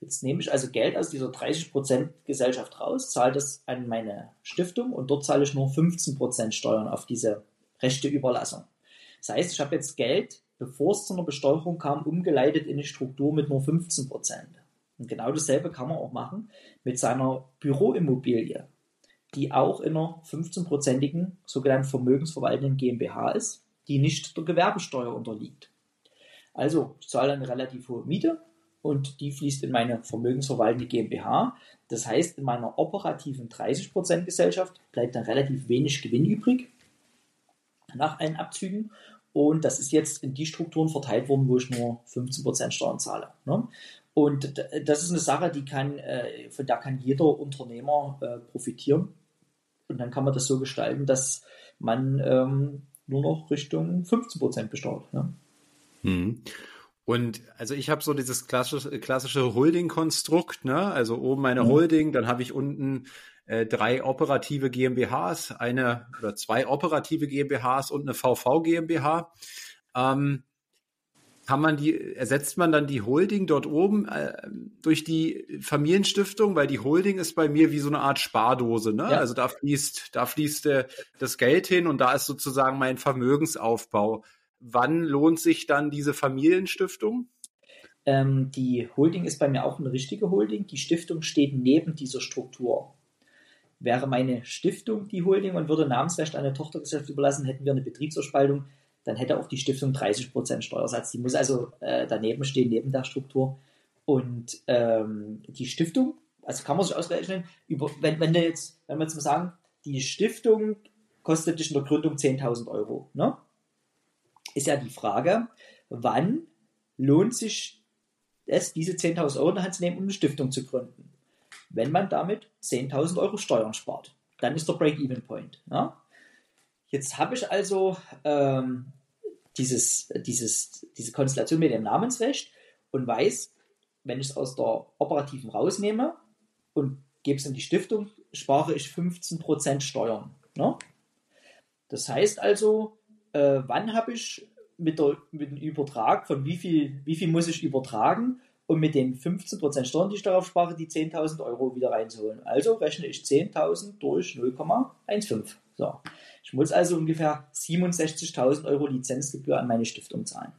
[SPEAKER 4] Jetzt nehme ich also Geld aus dieser 30% Gesellschaft raus, zahle das an meine Stiftung und dort zahle ich nur 15% Steuern auf diese rechte Überlassung. Das heißt, ich habe jetzt Geld, bevor es zu einer Besteuerung kam, umgeleitet in eine Struktur mit nur 15%. Und genau dasselbe kann man auch machen mit seiner Büroimmobilie, die auch in einer 15%igen sogenannten vermögensverwaltenden GmbH ist, die nicht der Gewerbesteuer unterliegt. Also, ich zahle eine relativ hohe Miete, und die fließt in meine vermögensverwaltende GmbH. Das heißt, in meiner operativen 30% Gesellschaft bleibt dann relativ wenig Gewinn übrig nach allen Abzügen. Und das ist jetzt in die Strukturen verteilt worden, wo ich nur 15% Steuern zahle. Ne? Und das ist eine Sache, die kann, äh, von der kann jeder Unternehmer äh, profitieren. Und dann kann man das so gestalten, dass man ähm, nur noch Richtung 15% besteuert.
[SPEAKER 3] Mhm. Und also ich habe so dieses klassische, klassische Holding-Konstrukt, ne? Also oben meine Holding, dann habe ich unten äh, drei operative GmbHs, eine oder zwei operative GmbHs und eine VV GmbH. Ähm, kann man die, ersetzt man dann die Holding dort oben äh, durch die Familienstiftung, weil die Holding ist bei mir wie so eine Art Spardose, ne? Ja. Also da fließt, da fließt äh, das Geld hin und da ist sozusagen mein Vermögensaufbau. Wann lohnt sich dann diese Familienstiftung?
[SPEAKER 4] Ähm, die Holding ist bei mir auch eine richtige Holding. Die Stiftung steht neben dieser Struktur. Wäre meine Stiftung die Holding und würde Namensrecht an eine Tochtergesellschaft überlassen, hätten wir eine Betriebsausspaltung, dann hätte auch die Stiftung 30% Steuersatz. Die muss also äh, daneben stehen, neben der Struktur. Und ähm, die Stiftung, also kann man sich ausrechnen, über, wenn, wenn, jetzt, wenn wir jetzt mal sagen, die Stiftung kostet dich in der Gründung 10.000 Euro, ne? Ist ja die Frage, wann lohnt sich es, diese 10.000 Euro in der Hand zu nehmen, um eine Stiftung zu gründen? Wenn man damit 10.000 Euro Steuern spart. Dann ist der Break-Even-Point. Ja? Jetzt habe ich also ähm, dieses, dieses, diese Konstellation mit dem Namensrecht und weiß, wenn ich es aus der operativen rausnehme und gebe es in die Stiftung, spare ich 15% Steuern. Ne? Das heißt also, äh, wann habe ich mit, der, mit dem Übertrag von wie viel, wie viel muss ich übertragen, um mit den 15% Steuern, die ich darauf spare, die 10.000 Euro wieder reinzuholen. Also rechne ich 10.000 durch 0,15. So. Ich muss also ungefähr 67.000 Euro Lizenzgebühr an meine Stiftung zahlen.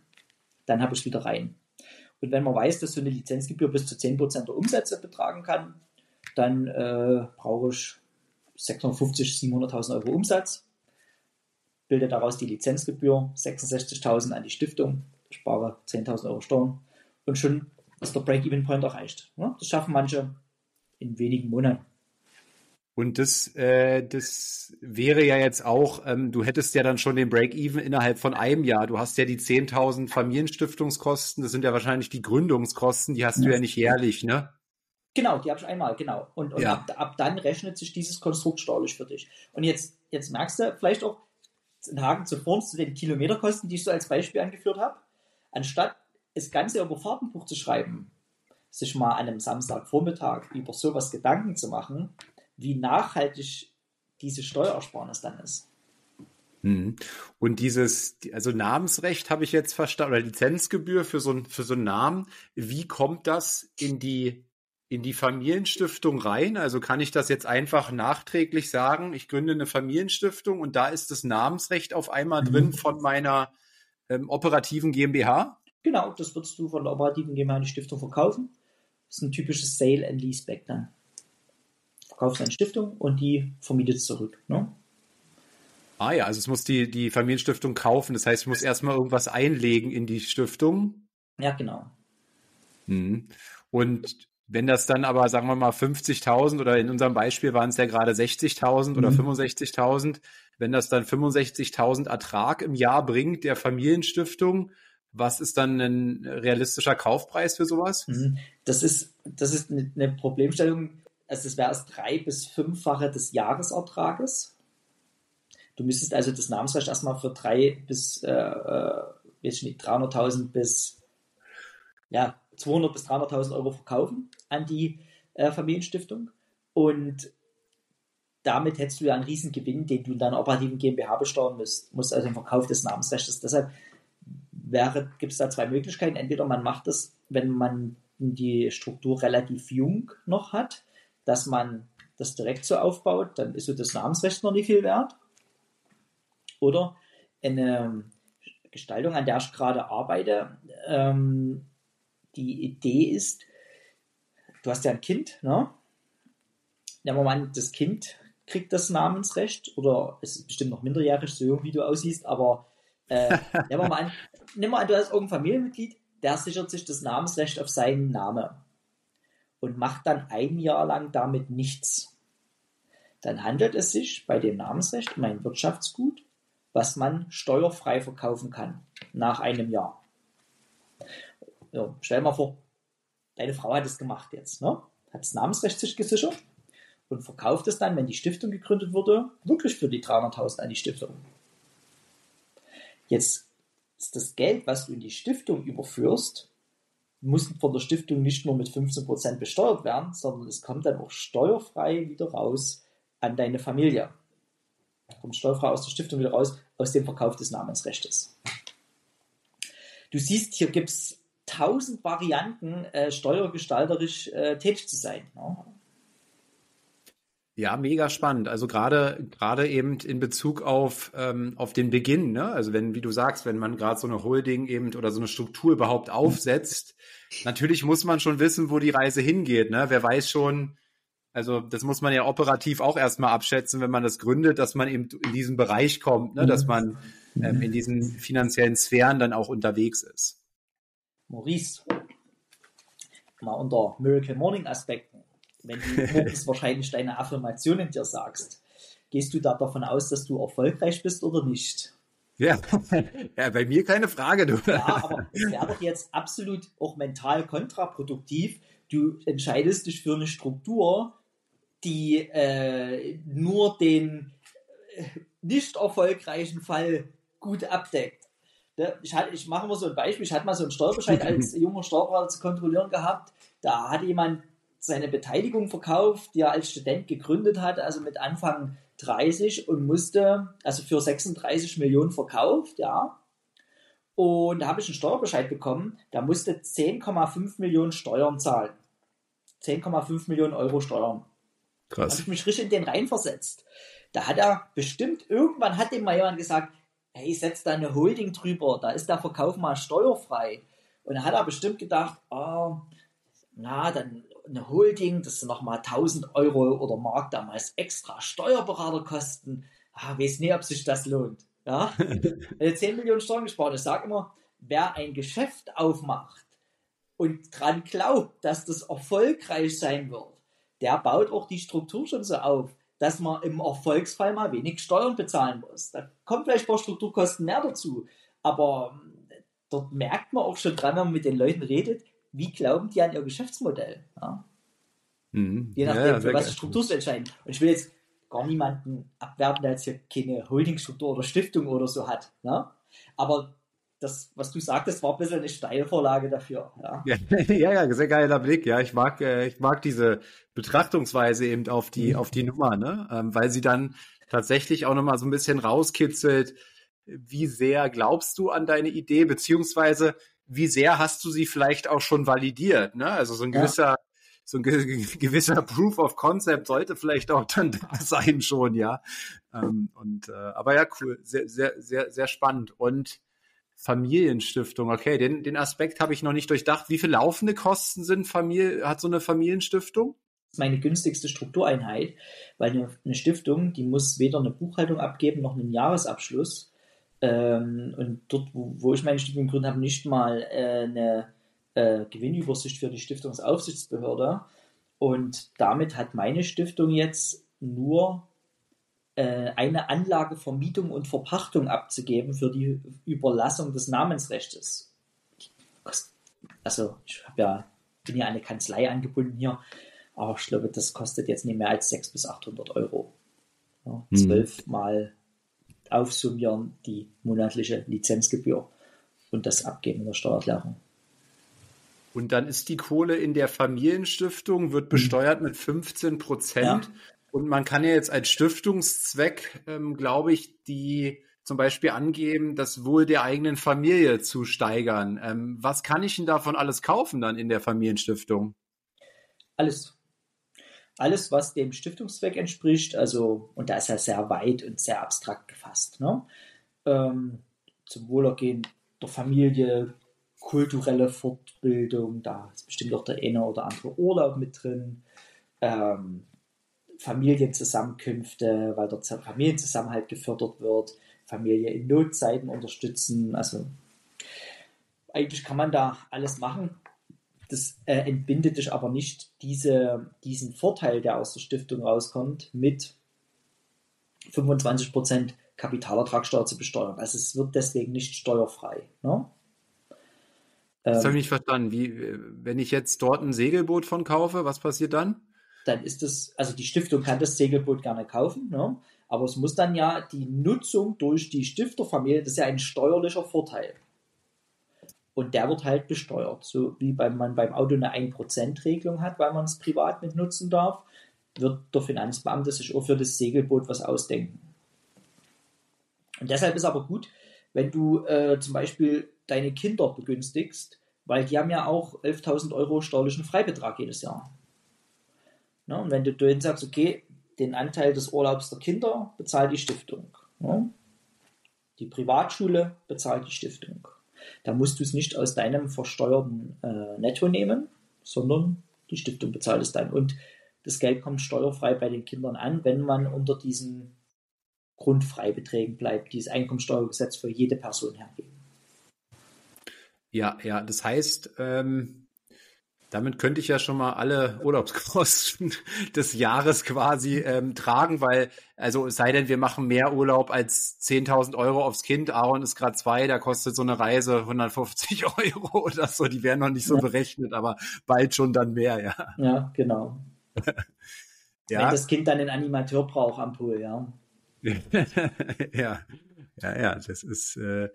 [SPEAKER 4] Dann habe ich wieder rein. Und wenn man weiß, dass so eine Lizenzgebühr bis zu 10% der Umsätze betragen kann, dann äh, brauche ich 650.000, 700.000 Euro Umsatz bilde daraus die Lizenzgebühr, 66.000 an die Stiftung, spare 10.000 Euro Steuern und schon ist der Break-Even-Point erreicht. Das schaffen manche in wenigen Monaten.
[SPEAKER 3] Und das, äh, das wäre ja jetzt auch, ähm, du hättest ja dann schon den Break-Even innerhalb von einem Jahr. Du hast ja die 10.000 Familienstiftungskosten, das sind ja wahrscheinlich die Gründungskosten, die hast ja. du ja nicht jährlich, ne?
[SPEAKER 4] Genau, die habe ich einmal, genau. Und, und ja. ab, ab, dann rechnet sich dieses Konstrukt steuerlich für dich. Und jetzt, jetzt merkst du vielleicht auch, einen Haken zuvor zu den Kilometerkosten, die ich so als Beispiel angeführt habe, anstatt das Ganze über Fahrtenbuch zu schreiben, sich mal an einem Samstagvormittag über sowas Gedanken zu machen, wie nachhaltig diese Steuersparnis dann ist.
[SPEAKER 3] Hm. Und dieses, also Namensrecht habe ich jetzt verstanden, oder Lizenzgebühr für so, für so einen Namen. Wie kommt das in die in die Familienstiftung rein? Also kann ich das jetzt einfach nachträglich sagen, ich gründe eine Familienstiftung und da ist das Namensrecht auf einmal drin mhm. von meiner ähm, operativen GmbH?
[SPEAKER 4] Genau, das würdest du von der operativen GmbH in die Stiftung verkaufen. Das ist ein typisches Sale and Leaseback dann. Verkaufst eine Stiftung und die vermietet es zurück. Ne?
[SPEAKER 3] Ah ja, also es muss die, die Familienstiftung kaufen. Das heißt, ich muss erstmal irgendwas einlegen in die Stiftung.
[SPEAKER 4] Ja, genau.
[SPEAKER 3] Mhm. Und wenn das dann aber, sagen wir mal, 50.000 oder in unserem Beispiel waren es ja gerade 60.000 mhm. oder 65.000, wenn das dann 65.000 Ertrag im Jahr bringt der Familienstiftung, was ist dann ein realistischer Kaufpreis für sowas?
[SPEAKER 4] Mhm. Das ist, das ist eine Problemstellung. Also das wäre das drei- bis fünffache des Jahresertrages. Du müsstest also das Namensrecht erstmal für drei bis, äh, äh weiß ich nicht, 300.000 bis, ja, 200 bis 300.000 Euro verkaufen an die äh, Familienstiftung und damit hättest du ja einen riesen Gewinn, den du in deiner operativen GmbH besteuern musst, musst also im Verkauf des Namensrechts. Deshalb gibt es da zwei Möglichkeiten. Entweder man macht das, wenn man die Struktur relativ jung noch hat, dass man das direkt so aufbaut, dann ist so das Namensrecht noch nicht viel wert. Oder eine Gestaltung, an der ich gerade arbeite, ähm, die Idee ist, du hast ja ein Kind, ne? Nehmen wir mal an, das Kind kriegt das Namensrecht oder es ist bestimmt noch minderjährig, so jung wie du aussiehst, aber äh, nehmen wir mal an, nimm mal an, du hast irgendein Familienmitglied, der sichert sich das Namensrecht auf seinen Namen und macht dann ein Jahr lang damit nichts. Dann handelt es sich bei dem Namensrecht um ein Wirtschaftsgut, was man steuerfrei verkaufen kann nach einem Jahr. Ja, stell dir mal vor, deine Frau hat es gemacht jetzt, ne? hat das Namensrecht sich gesichert und verkauft es dann, wenn die Stiftung gegründet wurde, wirklich für die 300.000 an die Stiftung. Jetzt das Geld, was du in die Stiftung überführst, muss von der Stiftung nicht nur mit 15% besteuert werden, sondern es kommt dann auch steuerfrei wieder raus an deine Familie. Kommt steuerfrei aus der Stiftung wieder raus, aus dem Verkauf des Namensrechts. Du siehst, hier gibt es tausend Varianten, äh, steuergestalterisch äh, tätig zu sein. Ne?
[SPEAKER 3] Ja, mega spannend. Also gerade gerade eben in Bezug auf ähm, auf den Beginn. Ne? Also wenn, wie du sagst, wenn man gerade so eine Holding eben oder so eine Struktur überhaupt aufsetzt, natürlich muss man schon wissen, wo die Reise hingeht. Ne? Wer weiß schon, also das muss man ja operativ auch erstmal abschätzen, wenn man das gründet, dass man eben in diesen Bereich kommt, ne? dass man ähm, in diesen finanziellen Sphären dann auch unterwegs ist.
[SPEAKER 4] Maurice, mal unter Miracle Morning Aspekten, wenn du morgens wahrscheinlich deine Affirmationen dir sagst, gehst du da davon aus, dass du erfolgreich bist oder nicht?
[SPEAKER 3] Ja, ja bei mir keine Frage. Du.
[SPEAKER 4] Ja, aber es wäre doch jetzt absolut auch mental kontraproduktiv. Du entscheidest dich für eine Struktur, die äh, nur den äh, nicht erfolgreichen Fall gut abdeckt. Ich, hatte, ich mache mal so ein Beispiel. Ich hatte mal so einen Steuerbescheid als junger Steuerberater zu kontrollieren gehabt. Da hat jemand seine Beteiligung verkauft, die er als Student gegründet hat, also mit Anfang 30 und musste, also für 36 Millionen verkauft, ja. Und da habe ich einen Steuerbescheid bekommen, da musste 10,5 Millionen Steuern zahlen. 10,5 Millionen Euro Steuern. Krass. Da habe ich mich richtig in den reinversetzt. Da hat er bestimmt, irgendwann hat ihm mal jemand gesagt, hey, setz da eine Holding drüber, da ist der Verkauf mal steuerfrei. Und da hat er bestimmt gedacht, oh, na, dann eine Holding, das sind nochmal 1000 Euro oder Mark damals extra Steuerberaterkosten. Ah, weiß nicht, ob sich das lohnt. Ja? 10 Millionen Steuern gespart. Ich sage immer, wer ein Geschäft aufmacht und dran glaubt, dass das erfolgreich sein wird, der baut auch die Struktur schon so auf, dass man im Erfolgsfall mal wenig Steuern bezahlen muss. Da kommt vielleicht ein paar Strukturkosten mehr dazu. Aber ähm, dort merkt man auch schon dran, wenn man mit den Leuten redet, wie glauben die an ihr Geschäftsmodell. Ja? Mhm. Je nachdem, ja, für was die Struktur zu entscheiden. Und ich will jetzt gar niemanden abwerben, der jetzt hier keine Holdingstruktur oder Stiftung oder so hat. Ne? Aber das, was du sagtest, war ein bisschen eine Steilvorlage dafür. Ja,
[SPEAKER 3] ja, ja sehr geiler Blick. Ja, ich mag, äh, ich mag diese Betrachtungsweise eben auf die, mhm. auf die Nummer, ne? Ähm, weil sie dann tatsächlich auch nochmal so ein bisschen rauskitzelt, wie sehr glaubst du an deine Idee, beziehungsweise wie sehr hast du sie vielleicht auch schon validiert, ne? Also so ein gewisser, ja. so ein gewisser Proof of Concept sollte vielleicht auch dann da sein schon, ja. Ähm, und äh, aber ja, cool, sehr, sehr, sehr, sehr spannend. Und Familienstiftung, okay, den, den Aspekt habe ich noch nicht durchdacht. Wie viele laufende Kosten sind Familie, hat so eine Familienstiftung?
[SPEAKER 4] Das ist meine günstigste Struktureinheit, weil eine, Stiftung, die muss weder eine Buchhaltung abgeben noch einen Jahresabschluss. Ähm, und dort, wo, wo, ich meine Stiftung gegründet habe, nicht mal äh, eine äh, Gewinnübersicht für die Stiftungsaufsichtsbehörde. Und damit hat meine Stiftung jetzt nur äh, eine Anlagevermietung und Verpachtung abzugeben für die Überlassung des Namensrechts. Also ich habe ja, bin ja eine Kanzlei angebunden hier, aber ich glaube, das kostet jetzt nicht mehr als 600 bis 800 Euro. Ja, hm. zwölfmal aufsummieren die monatliche Lizenzgebühr und das Abgeben der Steuererklärung.
[SPEAKER 3] Und dann ist die Kohle in der Familienstiftung, wird hm. besteuert mit 15 Prozent. Ja. Und man kann ja jetzt als Stiftungszweck, ähm, glaube ich, die zum Beispiel angeben, das Wohl der eigenen Familie zu steigern. Ähm, was kann ich denn davon alles kaufen dann in der Familienstiftung?
[SPEAKER 4] Alles. Alles, was dem Stiftungszweck entspricht, also, und da ist er sehr weit und sehr abstrakt gefasst. Ne? Ähm, zum Wohlergehen der Familie, kulturelle Fortbildung, da ist bestimmt auch der eine oder andere Urlaub mit drin. Ähm, Familienzusammenkünfte, weil dort Familienzusammenhalt gefördert wird, Familie in Notzeiten unterstützen. Also eigentlich kann man da alles machen. Das äh, entbindet dich aber nicht diese, diesen Vorteil, der aus der Stiftung rauskommt, mit 25% Kapitalertragssteuer zu besteuern. Also es wird deswegen nicht steuerfrei. Ne?
[SPEAKER 3] Das ähm, habe ich nicht verstanden. Wie, wenn ich jetzt dort ein Segelboot von kaufe, was passiert dann?
[SPEAKER 4] Dann ist es, also die Stiftung kann das Segelboot gerne kaufen, ne? aber es muss dann ja die Nutzung durch die Stifterfamilie, das ist ja ein steuerlicher Vorteil. und der wird halt besteuert. So wie beim, man beim Auto eine 1%-Regelung hat, weil man es privat mit nutzen darf, wird der Finanzbeamte sich auch für das Segelboot was ausdenken. Und deshalb ist aber gut, wenn du äh, zum Beispiel deine Kinder begünstigst, weil die haben ja auch 11.000 Euro steuerlichen Freibetrag jedes Jahr. Ne? Und wenn du dann sagst, okay, den Anteil des Urlaubs der Kinder bezahlt die Stiftung. Ne? Die Privatschule bezahlt die Stiftung. Da musst du es nicht aus deinem versteuerten äh, Netto nehmen, sondern die Stiftung bezahlt es dann. Und das Geld kommt steuerfrei bei den Kindern an, wenn man unter diesen Grundfreibeträgen bleibt, die das Einkommensteuergesetz für jede Person hergeben.
[SPEAKER 3] Ja, ja, das heißt, ähm, damit könnte ich ja schon mal alle Urlaubskosten des Jahres quasi ähm, tragen, weil, also es sei denn, wir machen mehr Urlaub als 10.000 Euro aufs Kind. Aaron ist gerade zwei, da kostet so eine Reise 150 Euro oder so. Die werden noch nicht so ja. berechnet, aber bald schon dann mehr, ja.
[SPEAKER 4] Ja, genau. ja. Wenn das Kind dann einen Animateur braucht am Pool, ja.
[SPEAKER 3] ja. Ja, ja, das ist äh,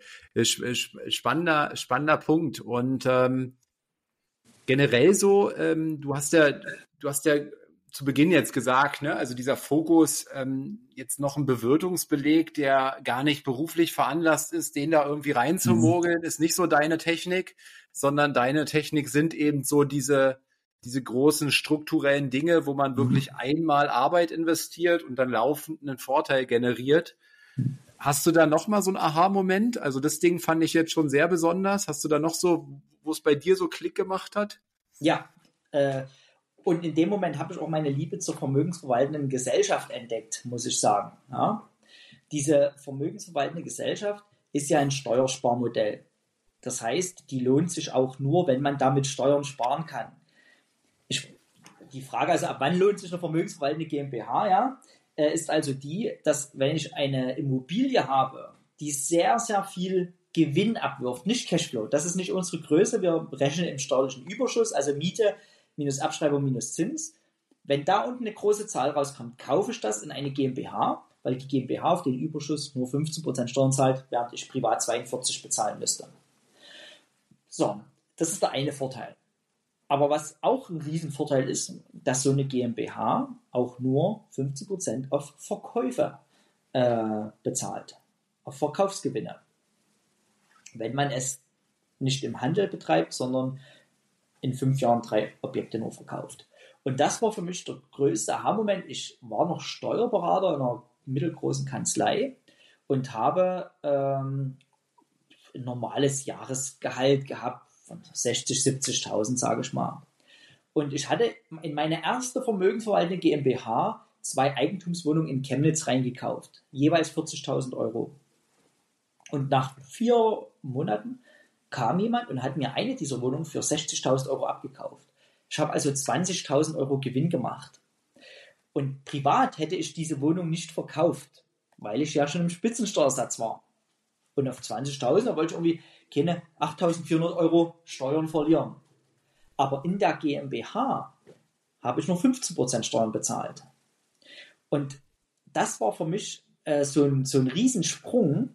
[SPEAKER 3] spannender, spannender Punkt. Und ähm, generell so, ähm, du hast ja, du hast ja zu Beginn jetzt gesagt, ne, also dieser Fokus, ähm, jetzt noch ein Bewirtungsbeleg, der gar nicht beruflich veranlasst ist, den da irgendwie reinzumogeln, mhm. ist nicht so deine Technik, sondern deine Technik sind eben so diese, diese großen strukturellen Dinge, wo man mhm. wirklich einmal Arbeit investiert und dann laufend einen Vorteil generiert. Hast du da noch mal so einen Aha-Moment? Also das Ding fand ich jetzt schon sehr besonders. Hast du da noch so, wo es bei dir so Klick gemacht hat?
[SPEAKER 4] Ja, äh, und in dem Moment habe ich auch meine Liebe zur vermögensverwaltenden Gesellschaft entdeckt, muss ich sagen. Ja? Diese vermögensverwaltende Gesellschaft ist ja ein Steuersparmodell. Das heißt, die lohnt sich auch nur, wenn man damit Steuern sparen kann. Ich, die Frage also, ab wann lohnt sich eine vermögensverwaltende GmbH? Ja? Äh, ist also die, dass wenn ich eine Immobilie habe, die sehr, sehr viel Gewinn abwirft, nicht Cashflow, das ist nicht unsere Größe, wir rechnen im steuerlichen Überschuss, also Miete minus Abschreibung minus Zins. Wenn da unten eine große Zahl rauskommt, kaufe ich das in eine GmbH, weil die GmbH auf den Überschuss nur 15% Steuern zahlt, während ich privat 42 bezahlen müsste. So, das ist der eine Vorteil. Aber was auch ein Riesenvorteil ist, dass so eine GmbH auch nur 50% auf Verkäufe äh, bezahlt, auf Verkaufsgewinne. Wenn man es nicht im Handel betreibt, sondern in fünf Jahren drei Objekte nur verkauft. Und das war für mich der größte Aha-Moment. Ich war noch Steuerberater in einer mittelgroßen Kanzlei und habe ähm, ein normales Jahresgehalt gehabt von 60, 70.000, sage ich mal. Und ich hatte in meine erste vermögensverwaltende GmbH zwei Eigentumswohnungen in Chemnitz reingekauft, jeweils 40.000 Euro. Und nach vier Monaten kam jemand und hat mir eine dieser Wohnungen für 60.000 Euro abgekauft. Ich habe also 20.000 Euro Gewinn gemacht. Und privat hätte ich diese Wohnung nicht verkauft, weil ich ja schon im Spitzensteuersatz war. Und auf 20.000, da wollte ich irgendwie keine 8.400 Euro Steuern verlieren. Aber in der GmbH habe ich nur 15% Steuern bezahlt. Und das war für mich äh, so, ein, so ein Riesensprung.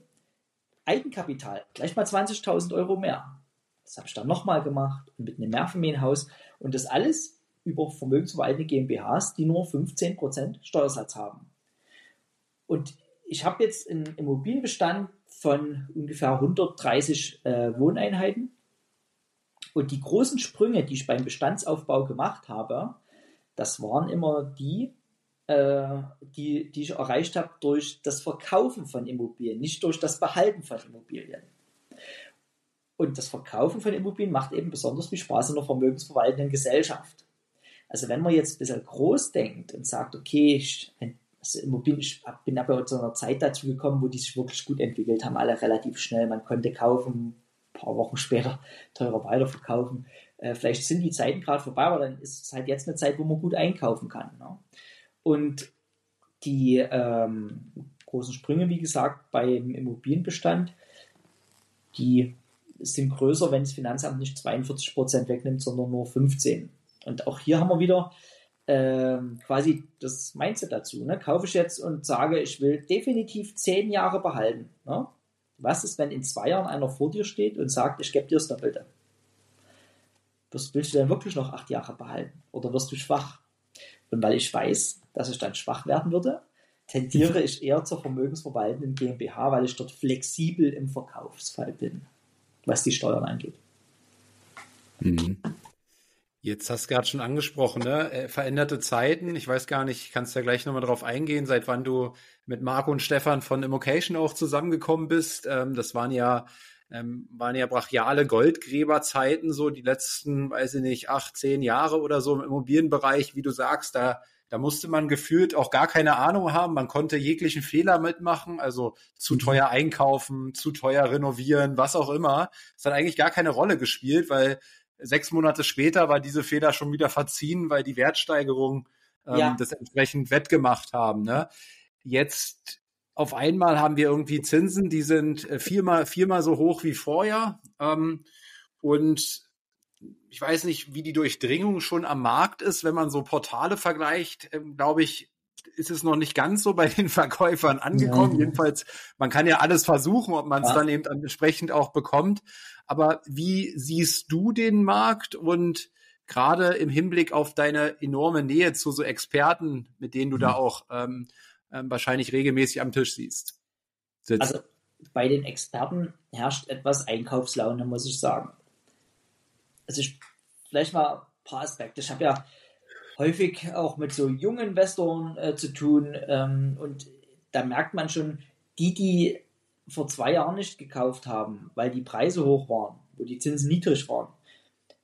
[SPEAKER 4] Eigenkapital, gleich mal 20.000 Euro mehr. Das habe ich dann nochmal gemacht mit einem Mehrfamilienhaus. Und das alles über vermögensverwaltende GmbHs, die nur 15% Steuersatz haben. Und ich habe jetzt einen Immobilienbestand von ungefähr 130 äh, Wohneinheiten. Und die großen Sprünge, die ich beim Bestandsaufbau gemacht habe, das waren immer die, äh, die, die ich erreicht habe durch das Verkaufen von Immobilien, nicht durch das Behalten von Immobilien. Und das Verkaufen von Immobilien macht eben besonders viel Spaß in einer vermögensverwaltenden Gesellschaft. Also wenn man jetzt ein bisschen groß denkt und sagt, okay, ich also Immobilien, ich bin aber zu einer Zeit dazu gekommen, wo die sich wirklich gut entwickelt haben, alle relativ schnell. Man konnte kaufen, ein paar Wochen später teurer weiterverkaufen. Äh, vielleicht sind die Zeiten gerade vorbei, aber dann ist es halt jetzt eine Zeit, wo man gut einkaufen kann. Ne? Und die ähm, großen Sprünge, wie gesagt, beim Immobilienbestand, die sind größer, wenn das Finanzamt nicht 42 Prozent wegnimmt, sondern nur 15. Und auch hier haben wir wieder quasi das Mindset dazu. Ne? Kaufe ich jetzt und sage, ich will definitiv zehn Jahre behalten. Ne? Was ist, wenn in zwei Jahren einer vor dir steht und sagt, ich gebe dir das Doppelte? Wirst, willst du dann wirklich noch acht Jahre behalten? Oder wirst du schwach? Und weil ich weiß, dass ich dann schwach werden würde, tendiere ich eher zur vermögensverwaltenden GmbH, weil ich dort flexibel im Verkaufsfall bin, was die Steuern angeht.
[SPEAKER 3] Mhm. Jetzt hast du gerade schon angesprochen, ne? Äh, veränderte Zeiten. Ich weiß gar nicht, kannst ja gleich nochmal drauf eingehen, seit wann du mit Marco und Stefan von Immocation auch zusammengekommen bist. Ähm, das waren ja, ähm, waren ja brachiale Goldgräberzeiten, so die letzten, weiß ich nicht, acht, zehn Jahre oder so im Immobilienbereich, wie du sagst, da, da musste man gefühlt auch gar keine Ahnung haben. Man konnte jeglichen Fehler mitmachen, also zu mhm. teuer einkaufen, zu teuer renovieren, was auch immer. Es hat eigentlich gar keine Rolle gespielt, weil sechs Monate später war diese Fehler schon wieder verziehen, weil die Wertsteigerung ähm, ja. das entsprechend wettgemacht haben. Ne? Jetzt auf einmal haben wir irgendwie Zinsen, die sind äh, viermal, viermal so hoch wie vorher. Ähm, und ich weiß nicht, wie die Durchdringung schon am Markt ist, wenn man so Portale vergleicht, ähm, glaube ich, ist es noch nicht ganz so bei den Verkäufern angekommen. Ja. Jedenfalls, man kann ja alles versuchen, ob man es ja. dann eben entsprechend auch bekommt. Aber wie siehst du den Markt und gerade im Hinblick auf deine enorme Nähe zu so Experten, mit denen du mhm. da auch ähm, ähm, wahrscheinlich regelmäßig am Tisch siehst?
[SPEAKER 4] Sitzt. Also bei den Experten herrscht etwas Einkaufslaune, muss ich sagen. Also ich, vielleicht mal ein paar Aspekte. Ich habe ja häufig auch mit so jungen Investoren äh, zu tun ähm, und da merkt man schon, die, die vor zwei Jahren nicht gekauft haben, weil die Preise hoch waren, wo die Zinsen niedrig waren,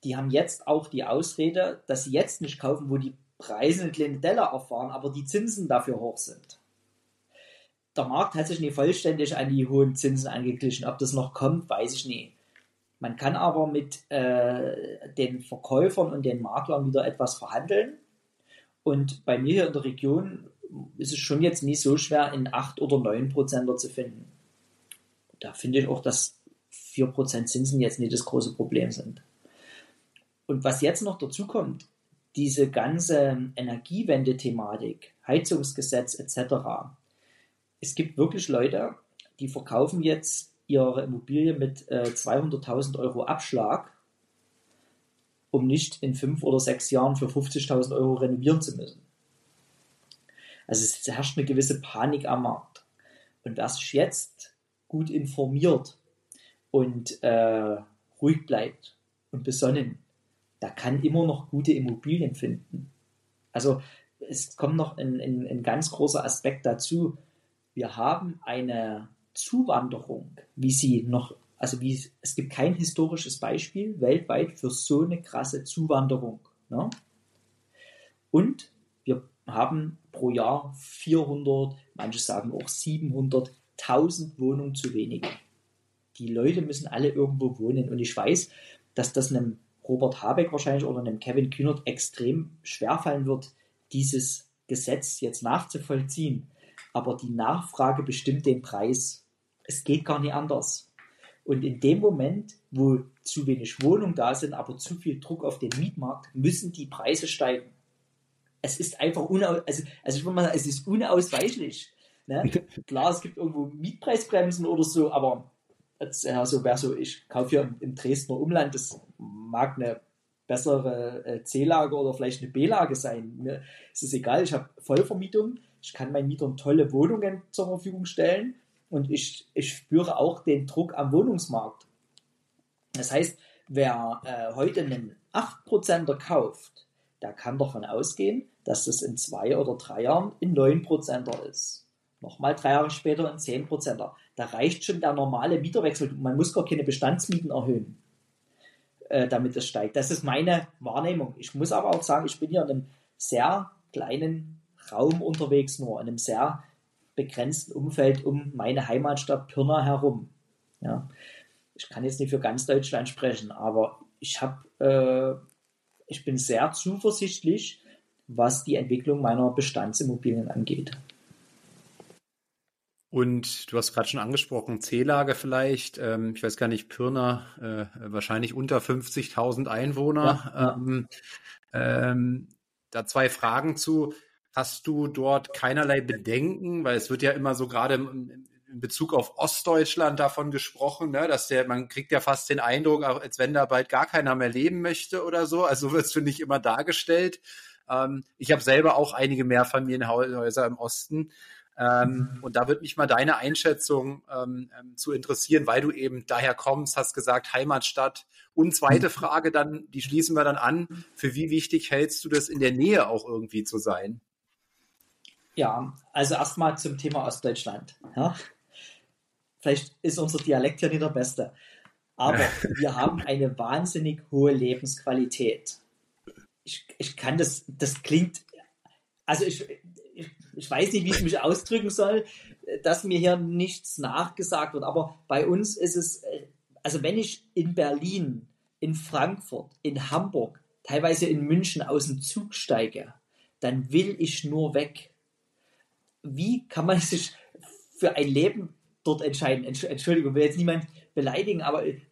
[SPEAKER 4] die haben jetzt auch die Ausrede, dass sie jetzt nicht kaufen, wo die Preise eine kleine Delle erfahren, aber die Zinsen dafür hoch sind. Der Markt hat sich nicht vollständig an die hohen Zinsen angeglichen. Ob das noch kommt, weiß ich nicht. Man kann aber mit äh, den Verkäufern und den Maklern wieder etwas verhandeln. Und bei mir hier in der Region ist es schon jetzt nicht so schwer, in 8 oder 9 Prozent zu finden da finde ich auch, dass 4% Zinsen jetzt nicht das große Problem sind. Und was jetzt noch dazu kommt, diese ganze Energiewende-Thematik, Heizungsgesetz etc. Es gibt wirklich Leute, die verkaufen jetzt ihre Immobilie mit äh, 200.000 Euro Abschlag, um nicht in fünf oder sechs Jahren für 50.000 Euro renovieren zu müssen. Also es herrscht eine gewisse Panik am Markt. Und wer sich jetzt gut informiert und äh, ruhig bleibt und besonnen, da kann immer noch gute Immobilien finden. Also es kommt noch ein, ein, ein ganz großer Aspekt dazu. Wir haben eine Zuwanderung, wie sie noch, also wie es gibt kein historisches Beispiel weltweit für so eine krasse Zuwanderung. Ne? Und wir haben pro Jahr 400, manche sagen auch 700 1000 Wohnungen zu wenig. Die Leute müssen alle irgendwo wohnen. Und ich weiß, dass das einem Robert Habeck wahrscheinlich oder einem Kevin Kühnert extrem schwerfallen wird, dieses Gesetz jetzt nachzuvollziehen. Aber die Nachfrage bestimmt den Preis. Es geht gar nicht anders. Und in dem Moment, wo zu wenig Wohnungen da sind, aber zu viel Druck auf den Mietmarkt, müssen die Preise steigen. Es ist einfach unaus also, also ich mal sagen, es ist unausweichlich. Ne? Klar, es gibt irgendwo Mietpreisbremsen oder so, aber jetzt, ja, so ich kaufe hier im Dresdner Umland, das mag eine bessere äh, C-Lage oder vielleicht eine B-Lage sein. Ist es egal, ich habe Vollvermietung, ich kann meinen Mietern tolle Wohnungen zur Verfügung stellen und ich, ich spüre auch den Druck am Wohnungsmarkt. Das heißt, wer äh, heute einen 8%er kauft, der kann davon ausgehen, dass das in zwei oder drei Jahren in 9%er ist. Nochmal drei Jahre später ein 10% Da reicht schon der normale Mieterwechsel. Man muss gar keine Bestandsmieten erhöhen, äh, damit es steigt. Das ist meine Wahrnehmung. Ich muss aber auch sagen, ich bin hier in einem sehr kleinen Raum unterwegs, nur in einem sehr begrenzten Umfeld um meine Heimatstadt Pirna herum. Ja. Ich kann jetzt nicht für ganz Deutschland sprechen, aber ich habe, äh, ich bin sehr zuversichtlich, was die Entwicklung meiner Bestandsimmobilien angeht.
[SPEAKER 3] Und du hast gerade schon angesprochen, C-Lage vielleicht, ähm, ich weiß gar nicht, Pirna, äh, wahrscheinlich unter 50.000 Einwohner. Ja. Ähm, ähm, da zwei Fragen zu. Hast du dort keinerlei Bedenken, weil es wird ja immer so gerade in Bezug auf Ostdeutschland davon gesprochen, ne, dass der, man kriegt ja fast den Eindruck, als wenn da bald gar keiner mehr leben möchte oder so. Also wird es, finde ich, immer dargestellt. Ähm, ich habe selber auch einige Mehrfamilienhäuser im Osten. Ähm. Und da würde mich mal deine Einschätzung ähm, ähm, zu interessieren, weil du eben daher kommst, hast gesagt Heimatstadt. Und zweite. Frage dann, die schließen wir dann an. Für wie wichtig hältst du das in der Nähe auch irgendwie zu sein?
[SPEAKER 4] Ja, also erstmal zum Thema Ostdeutschland. Ja. Vielleicht ist unser Dialekt ja nicht der beste, aber wir haben eine wahnsinnig hohe Lebensqualität. Ich, ich kann das, das klingt, also ich, ich weiß nicht, wie ich mich ausdrücken soll, dass mir hier nichts nachgesagt wird. Aber bei uns ist es, also wenn ich in Berlin, in Frankfurt, in Hamburg, teilweise in München aus dem Zug steige, dann will ich nur weg. Wie kann man sich für ein Leben dort entscheiden? Entschuldigung, will jetzt niemand beleidigen, aber ich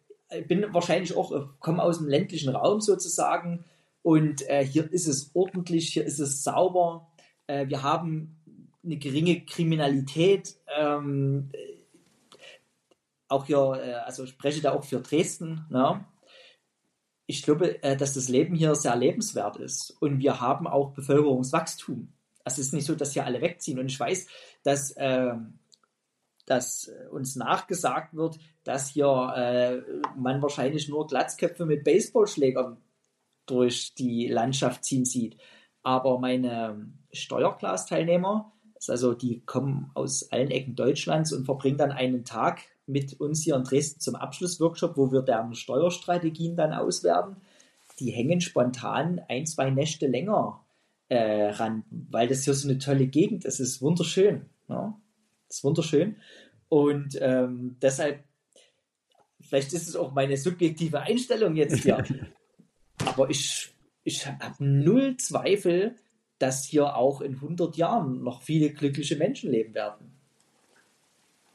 [SPEAKER 4] bin wahrscheinlich auch, komme aus dem ländlichen Raum sozusagen und äh, hier ist es ordentlich, hier ist es sauber. Äh, wir haben eine geringe Kriminalität. Ähm, auch hier, äh, also spreche da auch für Dresden. Ne? Ich glaube, äh, dass das Leben hier sehr lebenswert ist und wir haben auch Bevölkerungswachstum. Also es ist nicht so, dass hier alle wegziehen. Und ich weiß, dass, äh, dass uns nachgesagt wird, dass hier äh, man wahrscheinlich nur Glatzköpfe mit Baseballschlägern durch die Landschaft ziehen sieht. Aber meine Steuerklasteilnehmer, also die kommen aus allen Ecken Deutschlands und verbringen dann einen Tag mit uns hier in Dresden zum Abschlussworkshop, wo wir deren Steuerstrategien dann auswerten. Die hängen spontan ein, zwei Nächte länger äh, ran, weil das hier so eine tolle Gegend ist. Es ist wunderschön. Ja? Das ist wunderschön. Und ähm, deshalb, vielleicht ist es auch meine subjektive Einstellung jetzt hier, aber ich, ich habe null Zweifel, dass hier auch in 100 Jahren noch viele glückliche Menschen leben werden.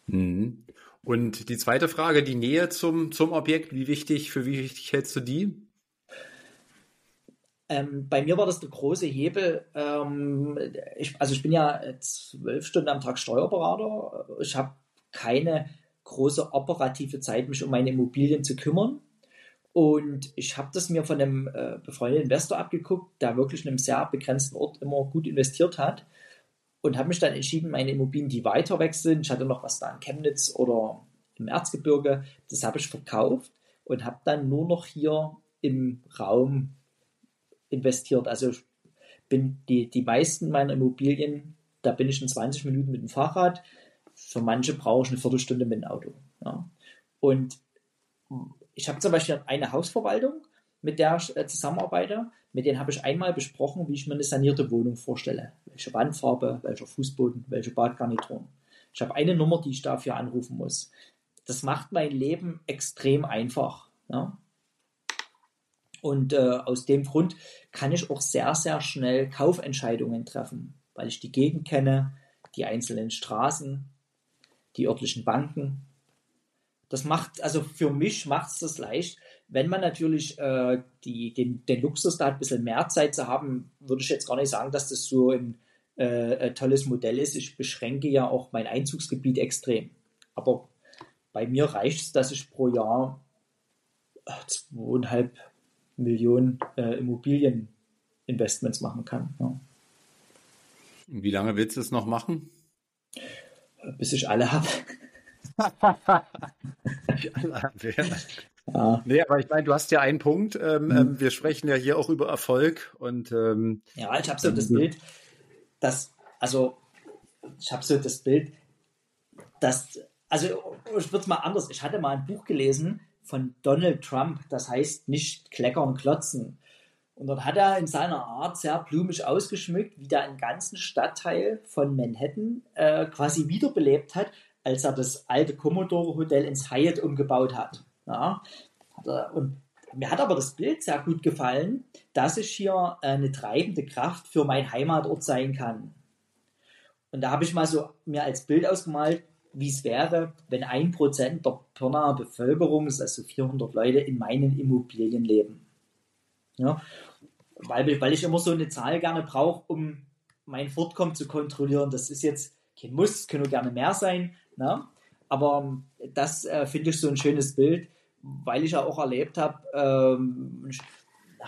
[SPEAKER 3] Mhm. Und die zweite Frage, die Nähe zum, zum Objekt, wie wichtig, für wie wichtig hältst du die?
[SPEAKER 4] Ähm, bei mir war das der große Hebel. Ähm, ich, also ich bin ja zwölf Stunden am Tag Steuerberater. Ich habe keine große operative Zeit, mich um meine Immobilien zu kümmern. Und ich habe das mir von einem äh, befreundeten Investor abgeguckt, der wirklich in einem sehr begrenzten Ort immer gut investiert hat. Und habe mich dann entschieden, meine Immobilien, die weiter weg sind, ich hatte noch was da in Chemnitz oder im Erzgebirge, das habe ich verkauft und habe dann nur noch hier im Raum investiert. Also ich bin die, die meisten meiner Immobilien, da bin ich in 20 Minuten mit dem Fahrrad. Für manche brauche ich eine Viertelstunde mit dem Auto. Ja. Und ich habe zum Beispiel eine Hausverwaltung, mit der ich äh, zusammenarbeite. Mit denen habe ich einmal besprochen, wie ich mir eine sanierte Wohnung vorstelle. Welche Wandfarbe, welcher Fußboden, welche Badgarnituren. Ich habe eine Nummer, die ich dafür anrufen muss. Das macht mein Leben extrem einfach. Ja? Und äh, aus dem Grund kann ich auch sehr, sehr schnell Kaufentscheidungen treffen, weil ich die Gegend kenne, die einzelnen Straßen, die örtlichen Banken das macht, also für mich macht es das leicht. Wenn man natürlich äh, die, den, den Luxus da hat, ein bisschen mehr Zeit zu haben, würde ich jetzt gar nicht sagen, dass das so ein äh, tolles Modell ist. Ich beschränke ja auch mein Einzugsgebiet extrem. Aber bei mir reicht es, dass ich pro Jahr äh, zweieinhalb Millionen äh, Immobilieninvestments machen kann. Ja.
[SPEAKER 3] Wie lange willst du es noch machen?
[SPEAKER 4] Bis ich alle habe
[SPEAKER 3] ja. Nee, aber ich meine, du hast ja einen Punkt. Ähm, mhm. Ähm, wir sprechen ja hier auch über Erfolg und ähm,
[SPEAKER 4] ja, ich habe so das Bild, dass also ich habe so das Bild, dass also ich würde es mal anders. Ich hatte mal ein Buch gelesen von Donald Trump, das heißt nicht kleckern, klotzen. Und dort hat er in seiner Art sehr blumig ausgeschmückt, wie der einen ganzen Stadtteil von Manhattan äh, quasi wiederbelebt hat, als er das alte Commodore Hotel ins Hyatt umgebaut hat. Ja, und mir hat aber das Bild sehr gut gefallen, dass ich hier eine treibende Kraft für meinen Heimatort sein kann. Und da habe ich mal so mir als Bild ausgemalt, wie es wäre, wenn ein Prozent der Pirnaer Bevölkerung, also 400 Leute, in meinen Immobilien leben. Ja, weil, weil ich immer so eine Zahl gerne brauche, um mein Fortkommen zu kontrollieren. Das ist jetzt kein Muss, es können gerne mehr sein. Na? Aber das äh, finde ich so ein schönes Bild, weil ich ja auch erlebt habe, ähm,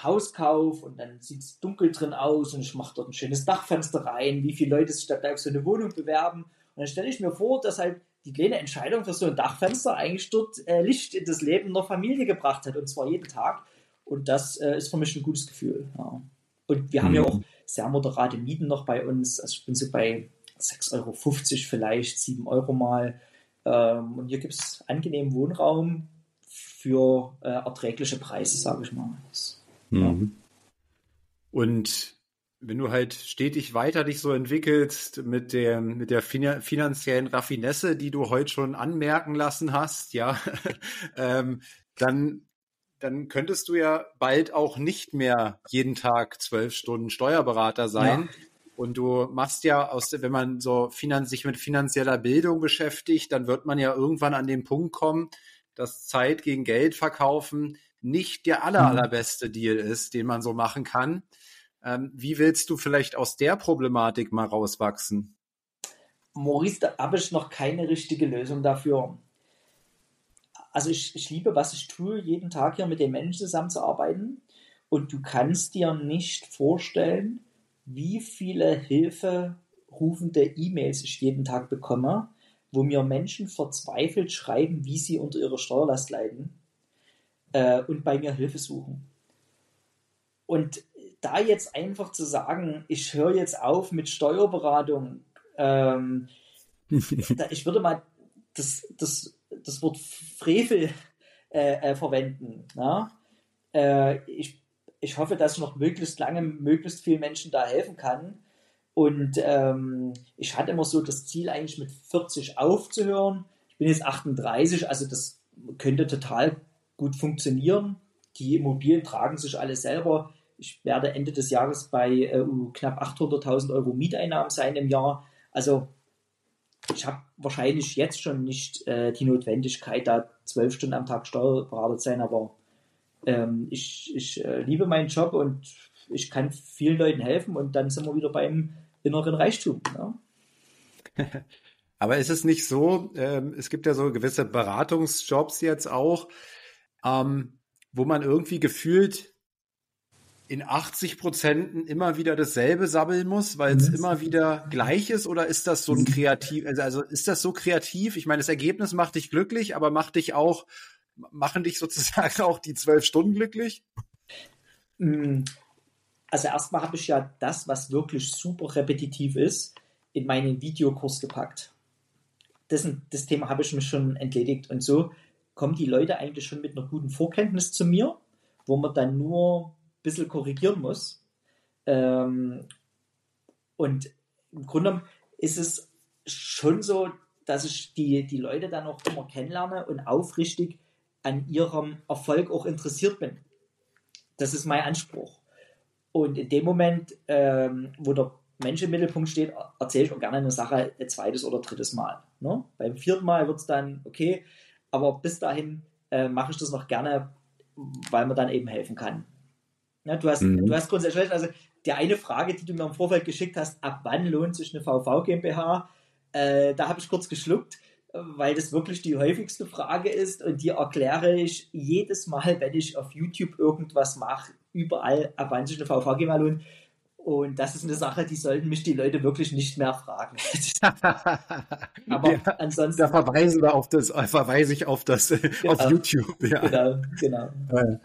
[SPEAKER 4] Hauskauf und dann sieht es dunkel drin aus und ich mache dort ein schönes Dachfenster rein, wie viele Leute sich da auf so eine Wohnung bewerben. Und dann stelle ich mir vor, dass halt die kleine Entscheidung für so ein Dachfenster eigentlich dort äh, Licht in das Leben der Familie gebracht hat und zwar jeden Tag. Und das äh, ist für mich ein gutes Gefühl. Ja. Und wir mhm. haben ja mhm. auch sehr moderate Mieten noch bei uns. Also ich bin so bei 6,50 Euro vielleicht, 7 Euro mal. Ähm, und hier gibt es angenehmen Wohnraum für äh, erträgliche Preise, sage ich mal. Das, mhm.
[SPEAKER 3] ja. Und wenn du halt stetig weiter dich so entwickelst mit der, mit der finanziellen Raffinesse, die du heute schon anmerken lassen hast, ja, ähm, dann, dann könntest du ja bald auch nicht mehr jeden Tag zwölf Stunden Steuerberater sein. Ja. Und du machst ja aus, wenn man so finan sich mit finanzieller Bildung beschäftigt, dann wird man ja irgendwann an den Punkt kommen, dass Zeit gegen Geld verkaufen nicht der aller, mhm. allerbeste Deal ist, den man so machen kann. Ähm, wie willst du vielleicht aus der Problematik mal rauswachsen?
[SPEAKER 4] Maurice, da habe ich noch keine richtige Lösung dafür. Also ich, ich liebe, was ich tue, jeden Tag hier mit den Menschen zusammenzuarbeiten. Und du kannst dir nicht vorstellen, wie viele hilferufende E-Mails ich jeden Tag bekomme, wo mir Menschen verzweifelt schreiben, wie sie unter ihrer Steuerlast leiden äh, und bei mir Hilfe suchen. Und da jetzt einfach zu sagen, ich höre jetzt auf mit Steuerberatung, ähm, da, ich würde mal das, das, das Wort Frevel äh, äh, verwenden. Äh, ich, ich hoffe, dass ich noch möglichst lange möglichst vielen Menschen da helfen kann. Und ähm, ich hatte immer so das Ziel, eigentlich mit 40 aufzuhören. Ich bin jetzt 38, also das könnte total gut funktionieren. Die Immobilien tragen sich alle selber ich werde Ende des Jahres bei äh, knapp 800.000 Euro Mieteinnahmen sein im Jahr. Also ich habe wahrscheinlich jetzt schon nicht äh, die Notwendigkeit, da zwölf Stunden am Tag Steuerberater zu sein, aber ähm, ich, ich äh, liebe meinen Job und ich kann vielen Leuten helfen und dann sind wir wieder beim inneren Reichtum. Ne?
[SPEAKER 3] aber ist es nicht so, ähm, es gibt ja so gewisse Beratungsjobs jetzt auch, ähm, wo man irgendwie gefühlt in 80 Prozenten immer wieder dasselbe sabbeln muss, weil es mhm. immer wieder gleich ist? Oder ist das so ein mhm. kreativ, also, also ist das so kreativ? Ich meine, das Ergebnis macht dich glücklich, aber macht dich auch, machen dich sozusagen auch die zwölf Stunden glücklich?
[SPEAKER 4] Mm, also erstmal habe ich ja das, was wirklich super repetitiv ist, in meinen Videokurs gepackt. Das, das Thema habe ich mir schon entledigt. Und so kommen die Leute eigentlich schon mit einer guten Vorkenntnis zu mir, wo man dann nur bisschen korrigieren muss. Ähm, und im Grunde ist es schon so, dass ich die, die Leute dann auch immer kennenlerne und aufrichtig an ihrem Erfolg auch interessiert bin. Das ist mein Anspruch. Und in dem Moment, ähm, wo der Mensch im Mittelpunkt steht, erzähle ich auch gerne eine Sache ein zweites oder drittes Mal. Ne? Beim vierten Mal wird es dann okay, aber bis dahin äh, mache ich das noch gerne, weil man dann eben helfen kann. Ja, du, hast, mhm. du hast grundsätzlich, also die eine Frage, die du mir im Vorfeld geschickt hast, ab wann lohnt sich eine VV GmbH? Äh, da habe ich kurz geschluckt, weil das wirklich die häufigste Frage ist und die erkläre ich jedes Mal, wenn ich auf YouTube irgendwas mache, überall, sich eine VV GmbH lohnt. Und das ist eine Sache, die sollten mich die Leute wirklich nicht mehr fragen.
[SPEAKER 3] Aber ja, ansonsten. Da verweisen wir auf das, verweise ich auf das, genau, auf YouTube. Ja. Genau, genau.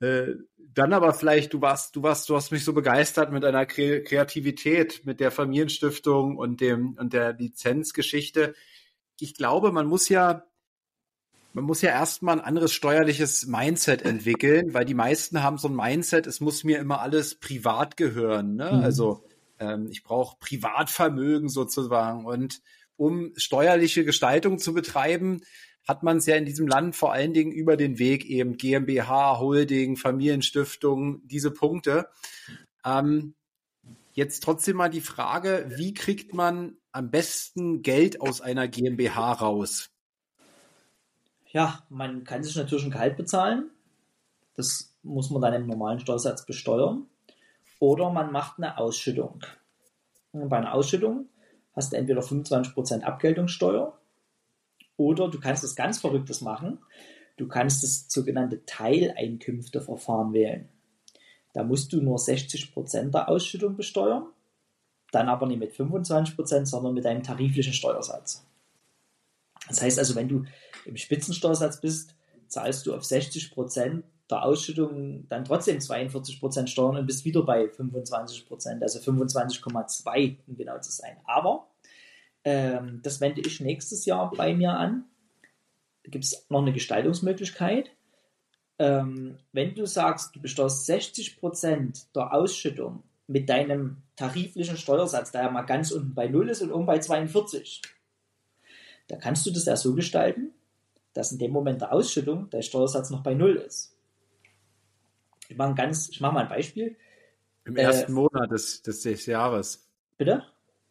[SPEAKER 3] Äh, dann aber vielleicht, du warst, du warst, du hast mich so begeistert mit deiner Kreativität, mit der Familienstiftung und dem und der Lizenzgeschichte. Ich glaube, man muss ja, man muss ja erstmal ein anderes steuerliches Mindset entwickeln, weil die meisten haben so ein Mindset, es muss mir immer alles privat gehören. Ne? Mhm. Also ähm, ich brauche Privatvermögen sozusagen. Und um steuerliche Gestaltung zu betreiben, hat man es ja in diesem Land vor allen Dingen über den Weg eben GmbH, Holding, Familienstiftung, diese Punkte. Ähm, jetzt trotzdem mal die Frage, wie kriegt man am besten Geld aus einer GmbH raus?
[SPEAKER 4] Ja, man kann sich natürlich ein Gehalt bezahlen. Das muss man dann im normalen Steuersatz besteuern. Oder man macht eine Ausschüttung. Und bei einer Ausschüttung hast du entweder 25% Abgeltungssteuer Oder du kannst das ganz Verrücktes machen. Du kannst das sogenannte Teileinkünfteverfahren wählen. Da musst du nur 60% der Ausschüttung besteuern, dann aber nicht mit 25%, sondern mit einem tariflichen Steuersatz. Das heißt also, wenn du im Spitzensteuersatz bist, zahlst du auf 60% der Ausschüttung dann trotzdem 42% Steuern und bist wieder bei 25%, also 25,2 um genau zu sein. Aber ähm, das wende ich nächstes Jahr bei mir an. Da gibt es noch eine Gestaltungsmöglichkeit. Ähm, wenn du sagst, du besteuerst 60% der Ausschüttung mit deinem tariflichen Steuersatz, der ja mal ganz unten bei 0 ist und oben bei 42, da kannst du das ja so gestalten, dass in dem Moment der Ausschüttung der Steuersatz noch bei 0 ist. Ich mache, ganz, ich mache mal ein Beispiel.
[SPEAKER 3] Im ersten äh, Monat des, des, des Jahres.
[SPEAKER 4] Bitte?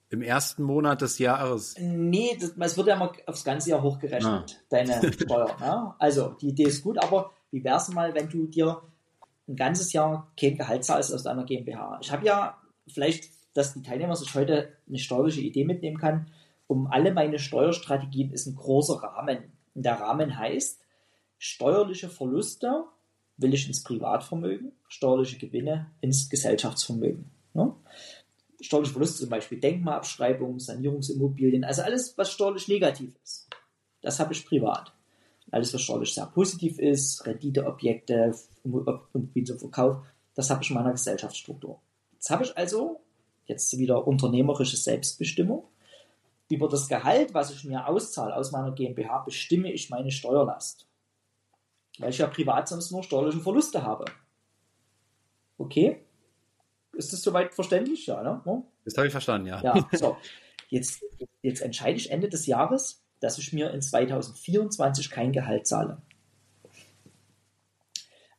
[SPEAKER 3] Im ersten Monat des Jahres.
[SPEAKER 4] Nee, das, es wird ja immer aufs ganze Jahr hochgerechnet, ah. deine Steuer. Ne? Also, die Idee ist gut, aber wie wäre es mal, wenn du dir ein ganzes Jahr kein Gehalt zahlst aus deiner GmbH? Ich habe ja vielleicht, dass die Teilnehmer sich heute eine steuerliche Idee mitnehmen kann. Um alle meine Steuerstrategien ist ein großer Rahmen. Und der Rahmen heißt, steuerliche Verluste will ich ins Privatvermögen, steuerliche Gewinne ins Gesellschaftsvermögen. Ne? Steuerliche Verluste zum Beispiel Denkmalabschreibungen, Sanierungsimmobilien, also alles, was steuerlich negativ ist. Das habe ich privat. Alles, was steuerlich sehr positiv ist, Renditeobjekte, Immobilien zum Verkauf, das habe ich in meiner Gesellschaftsstruktur. Jetzt habe ich also jetzt wieder unternehmerische Selbstbestimmung. Über das Gehalt, was ich mir auszahle aus meiner GmbH, bestimme ich meine Steuerlast weil ich ja privat sonst nur steuerliche Verluste habe. Okay? Ist das soweit verständlich? Ja, ne?
[SPEAKER 3] Das habe ich verstanden, ja.
[SPEAKER 4] Ja, so. Jetzt, jetzt entscheide ich Ende des Jahres, dass ich mir in 2024 kein Gehalt zahle.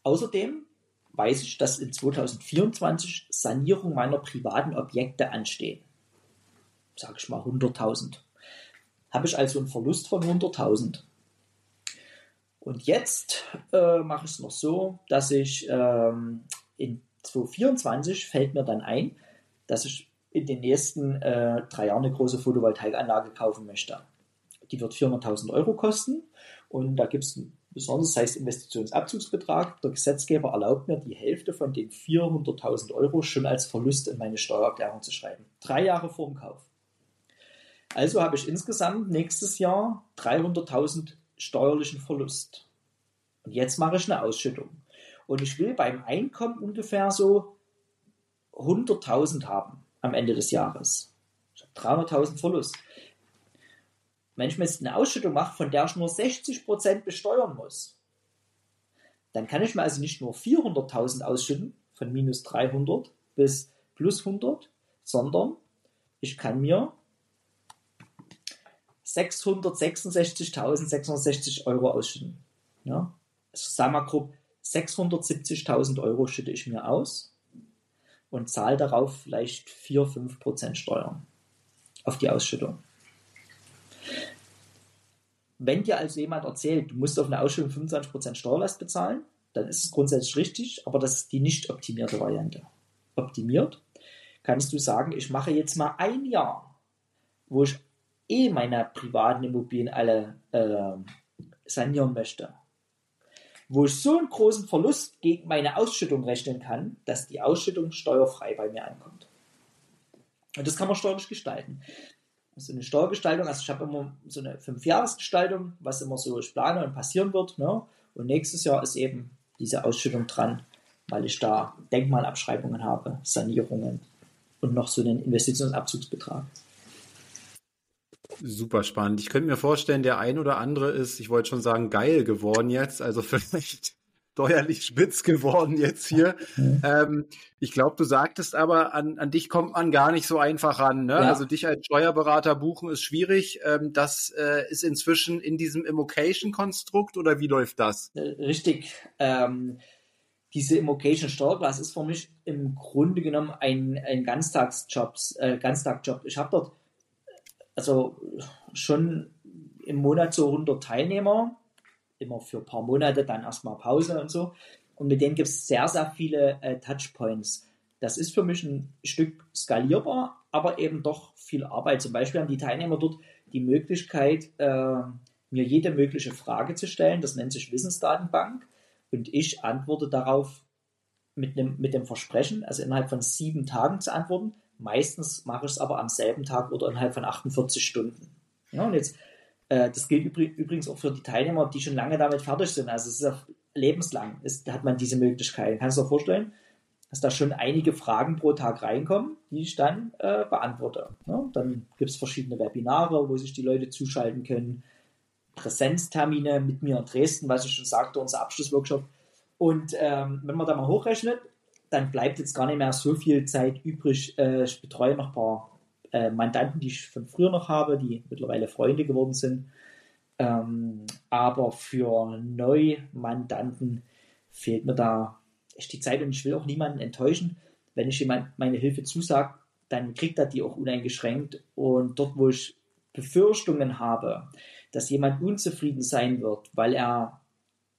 [SPEAKER 4] Außerdem weiß ich, dass in 2024 Sanierung meiner privaten Objekte anstehen. Sage ich mal 100.000. Habe ich also einen Verlust von 100.000. Und jetzt äh, mache ich es noch so, dass ich ähm, in 2024 fällt mir dann ein, dass ich in den nächsten äh, drei Jahren eine große Photovoltaikanlage kaufen möchte. Die wird 400.000 Euro kosten und da gibt es ein besonderes, das heißt Investitionsabzugsbetrag. Der Gesetzgeber erlaubt mir, die Hälfte von den 400.000 Euro schon als Verlust in meine Steuererklärung zu schreiben. Drei Jahre vor dem Kauf. Also habe ich insgesamt nächstes Jahr 300.000 steuerlichen Verlust. Und jetzt mache ich eine Ausschüttung. Und ich will beim Einkommen ungefähr so 100.000 haben am Ende des Jahres. Ich habe 300.000 Verlust. Wenn ich mir jetzt eine Ausschüttung mache, von der ich nur 60% besteuern muss, dann kann ich mir also nicht nur 400.000 ausschütten, von minus 300 bis plus 100, sondern ich kann mir 666.660 Euro ausschütten. Ja? Also sagen wir grob, 670.000 Euro schütte ich mir aus und zahle darauf vielleicht 4-5% Steuern auf die Ausschüttung. Wenn dir also jemand erzählt, du musst auf eine Ausschüttung 25% Steuerlast bezahlen, dann ist es grundsätzlich richtig, aber das ist die nicht optimierte Variante. Optimiert kannst du sagen, ich mache jetzt mal ein Jahr, wo ich eh meine privaten Immobilien alle äh, sanieren möchte, wo ich so einen großen Verlust gegen meine Ausschüttung rechnen kann, dass die Ausschüttung steuerfrei bei mir ankommt. Und das kann man steuerlich gestalten. So eine Steuergestaltung, also ich habe immer so eine Fünfjahresgestaltung, was immer so ich plane und passieren wird. Ne? Und nächstes Jahr ist eben diese Ausschüttung dran, weil ich da Denkmalabschreibungen habe, Sanierungen und noch so einen Investitionsabzugsbetrag.
[SPEAKER 3] Super spannend. Ich könnte mir vorstellen, der ein oder andere ist, ich wollte schon sagen, geil geworden jetzt, also vielleicht steuerlich spitz geworden jetzt hier. Ähm, ich glaube, du sagtest aber, an, an dich kommt man gar nicht so einfach ran. Ne? Ja. Also dich als Steuerberater buchen ist schwierig. Ähm, das äh, ist inzwischen in diesem Immocation-Konstrukt oder wie läuft das?
[SPEAKER 4] Äh, richtig. Ähm, diese Immocation Steuerklasse ist für mich im Grunde genommen ein, ein Ganztagsjob. Äh, Ganztagjob. Ich habe dort also schon im Monat so 100 Teilnehmer, immer für ein paar Monate, dann erstmal Pause und so. Und mit denen gibt es sehr, sehr viele äh, Touchpoints. Das ist für mich ein Stück skalierbar, aber eben doch viel Arbeit. Zum Beispiel haben die Teilnehmer dort die Möglichkeit, äh, mir jede mögliche Frage zu stellen. Das nennt sich Wissensdatenbank. Und ich antworte darauf mit, einem, mit dem Versprechen, also innerhalb von sieben Tagen zu antworten. Meistens mache ich es aber am selben Tag oder innerhalb von 48 Stunden. Ja, und jetzt, das gilt übrigens auch für die Teilnehmer, die schon lange damit fertig sind. Also es ist lebenslang, ist, hat man diese Möglichkeit. Kannst du dir vorstellen, dass da schon einige Fragen pro Tag reinkommen, die ich dann äh, beantworte. Ja, dann gibt es verschiedene Webinare, wo sich die Leute zuschalten können. Präsenztermine mit mir in Dresden, was ich schon sagte, unser Abschlussworkshop. Und ähm, wenn man da mal hochrechnet, dann bleibt jetzt gar nicht mehr so viel Zeit übrig. Äh, ich betreue noch ein paar äh, Mandanten, die ich von früher noch habe, die mittlerweile Freunde geworden sind. Ähm, aber für Neumandanten fehlt mir da echt die Zeit und ich will auch niemanden enttäuschen. Wenn ich jemand meine Hilfe zusage, dann kriegt er die auch uneingeschränkt. Und dort, wo ich Befürchtungen habe, dass jemand unzufrieden sein wird, weil er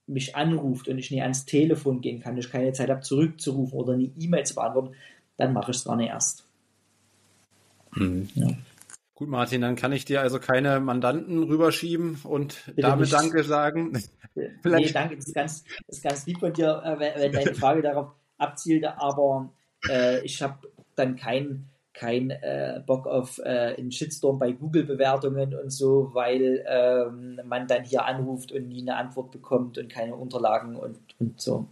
[SPEAKER 4] mich anruft und ich nie ans Telefon gehen kann, ich keine Zeit habe zurückzurufen oder eine E-Mail zu beantworten, dann mache ich es gar nicht erst.
[SPEAKER 3] Mhm. Ja. Gut, Martin, dann kann ich dir also keine Mandanten rüberschieben und Bitte damit nicht. Danke sagen.
[SPEAKER 4] Vielleicht. Nee, danke, das ist ganz, das ist ganz lieb von dir, äh, wenn deine Frage darauf abzielt, aber äh, ich habe dann keinen kein äh, Bock auf äh, einen Shitstorm bei Google-Bewertungen und so, weil ähm, man dann hier anruft und nie eine Antwort bekommt und keine Unterlagen und, und so.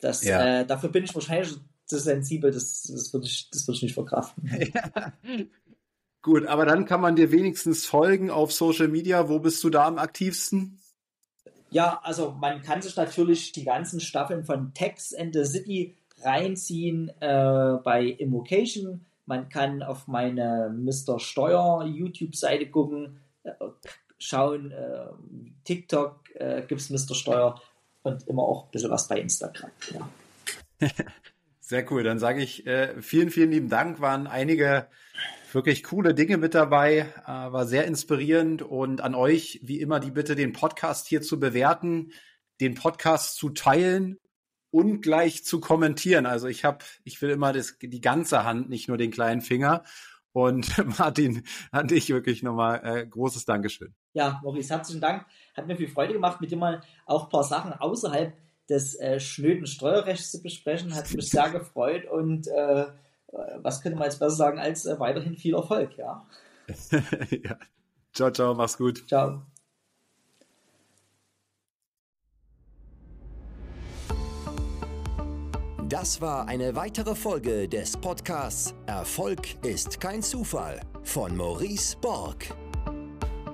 [SPEAKER 4] Das, ja. äh, dafür bin ich wahrscheinlich zu sensibel, das, das würde ich, das würd ich nicht verkraften. Ja.
[SPEAKER 3] Gut, aber dann kann man dir wenigstens folgen auf Social Media. Wo bist du da am aktivsten?
[SPEAKER 4] Ja, also man kann sich natürlich die ganzen Staffeln von Tex and the City reinziehen äh, bei Immocation man kann auf meine Mr. Steuer YouTube-Seite gucken, äh, schauen, äh, TikTok äh, gibt es Mr. Steuer und immer auch ein bisschen was bei Instagram. Ja.
[SPEAKER 3] Sehr cool. Dann sage ich äh, vielen, vielen lieben Dank. Waren einige wirklich coole Dinge mit dabei, äh, war sehr inspirierend und an euch wie immer die Bitte, den Podcast hier zu bewerten, den Podcast zu teilen und gleich zu kommentieren. Also ich habe, ich will immer das, die ganze Hand, nicht nur den kleinen Finger. Und Martin, an dich wirklich nochmal äh, großes Dankeschön.
[SPEAKER 4] Ja, Maurice, herzlichen Dank. Hat mir viel Freude gemacht, mit dir mal auch ein paar Sachen außerhalb des äh, schnöden Steuerrechts zu besprechen. Hat mich sehr gefreut und äh, was könnte man jetzt besser sagen als äh, weiterhin viel Erfolg, ja.
[SPEAKER 3] ja. Ciao, ciao, mach's gut.
[SPEAKER 4] Ciao.
[SPEAKER 1] Das war eine weitere Folge des Podcasts Erfolg ist kein Zufall von Maurice Borg.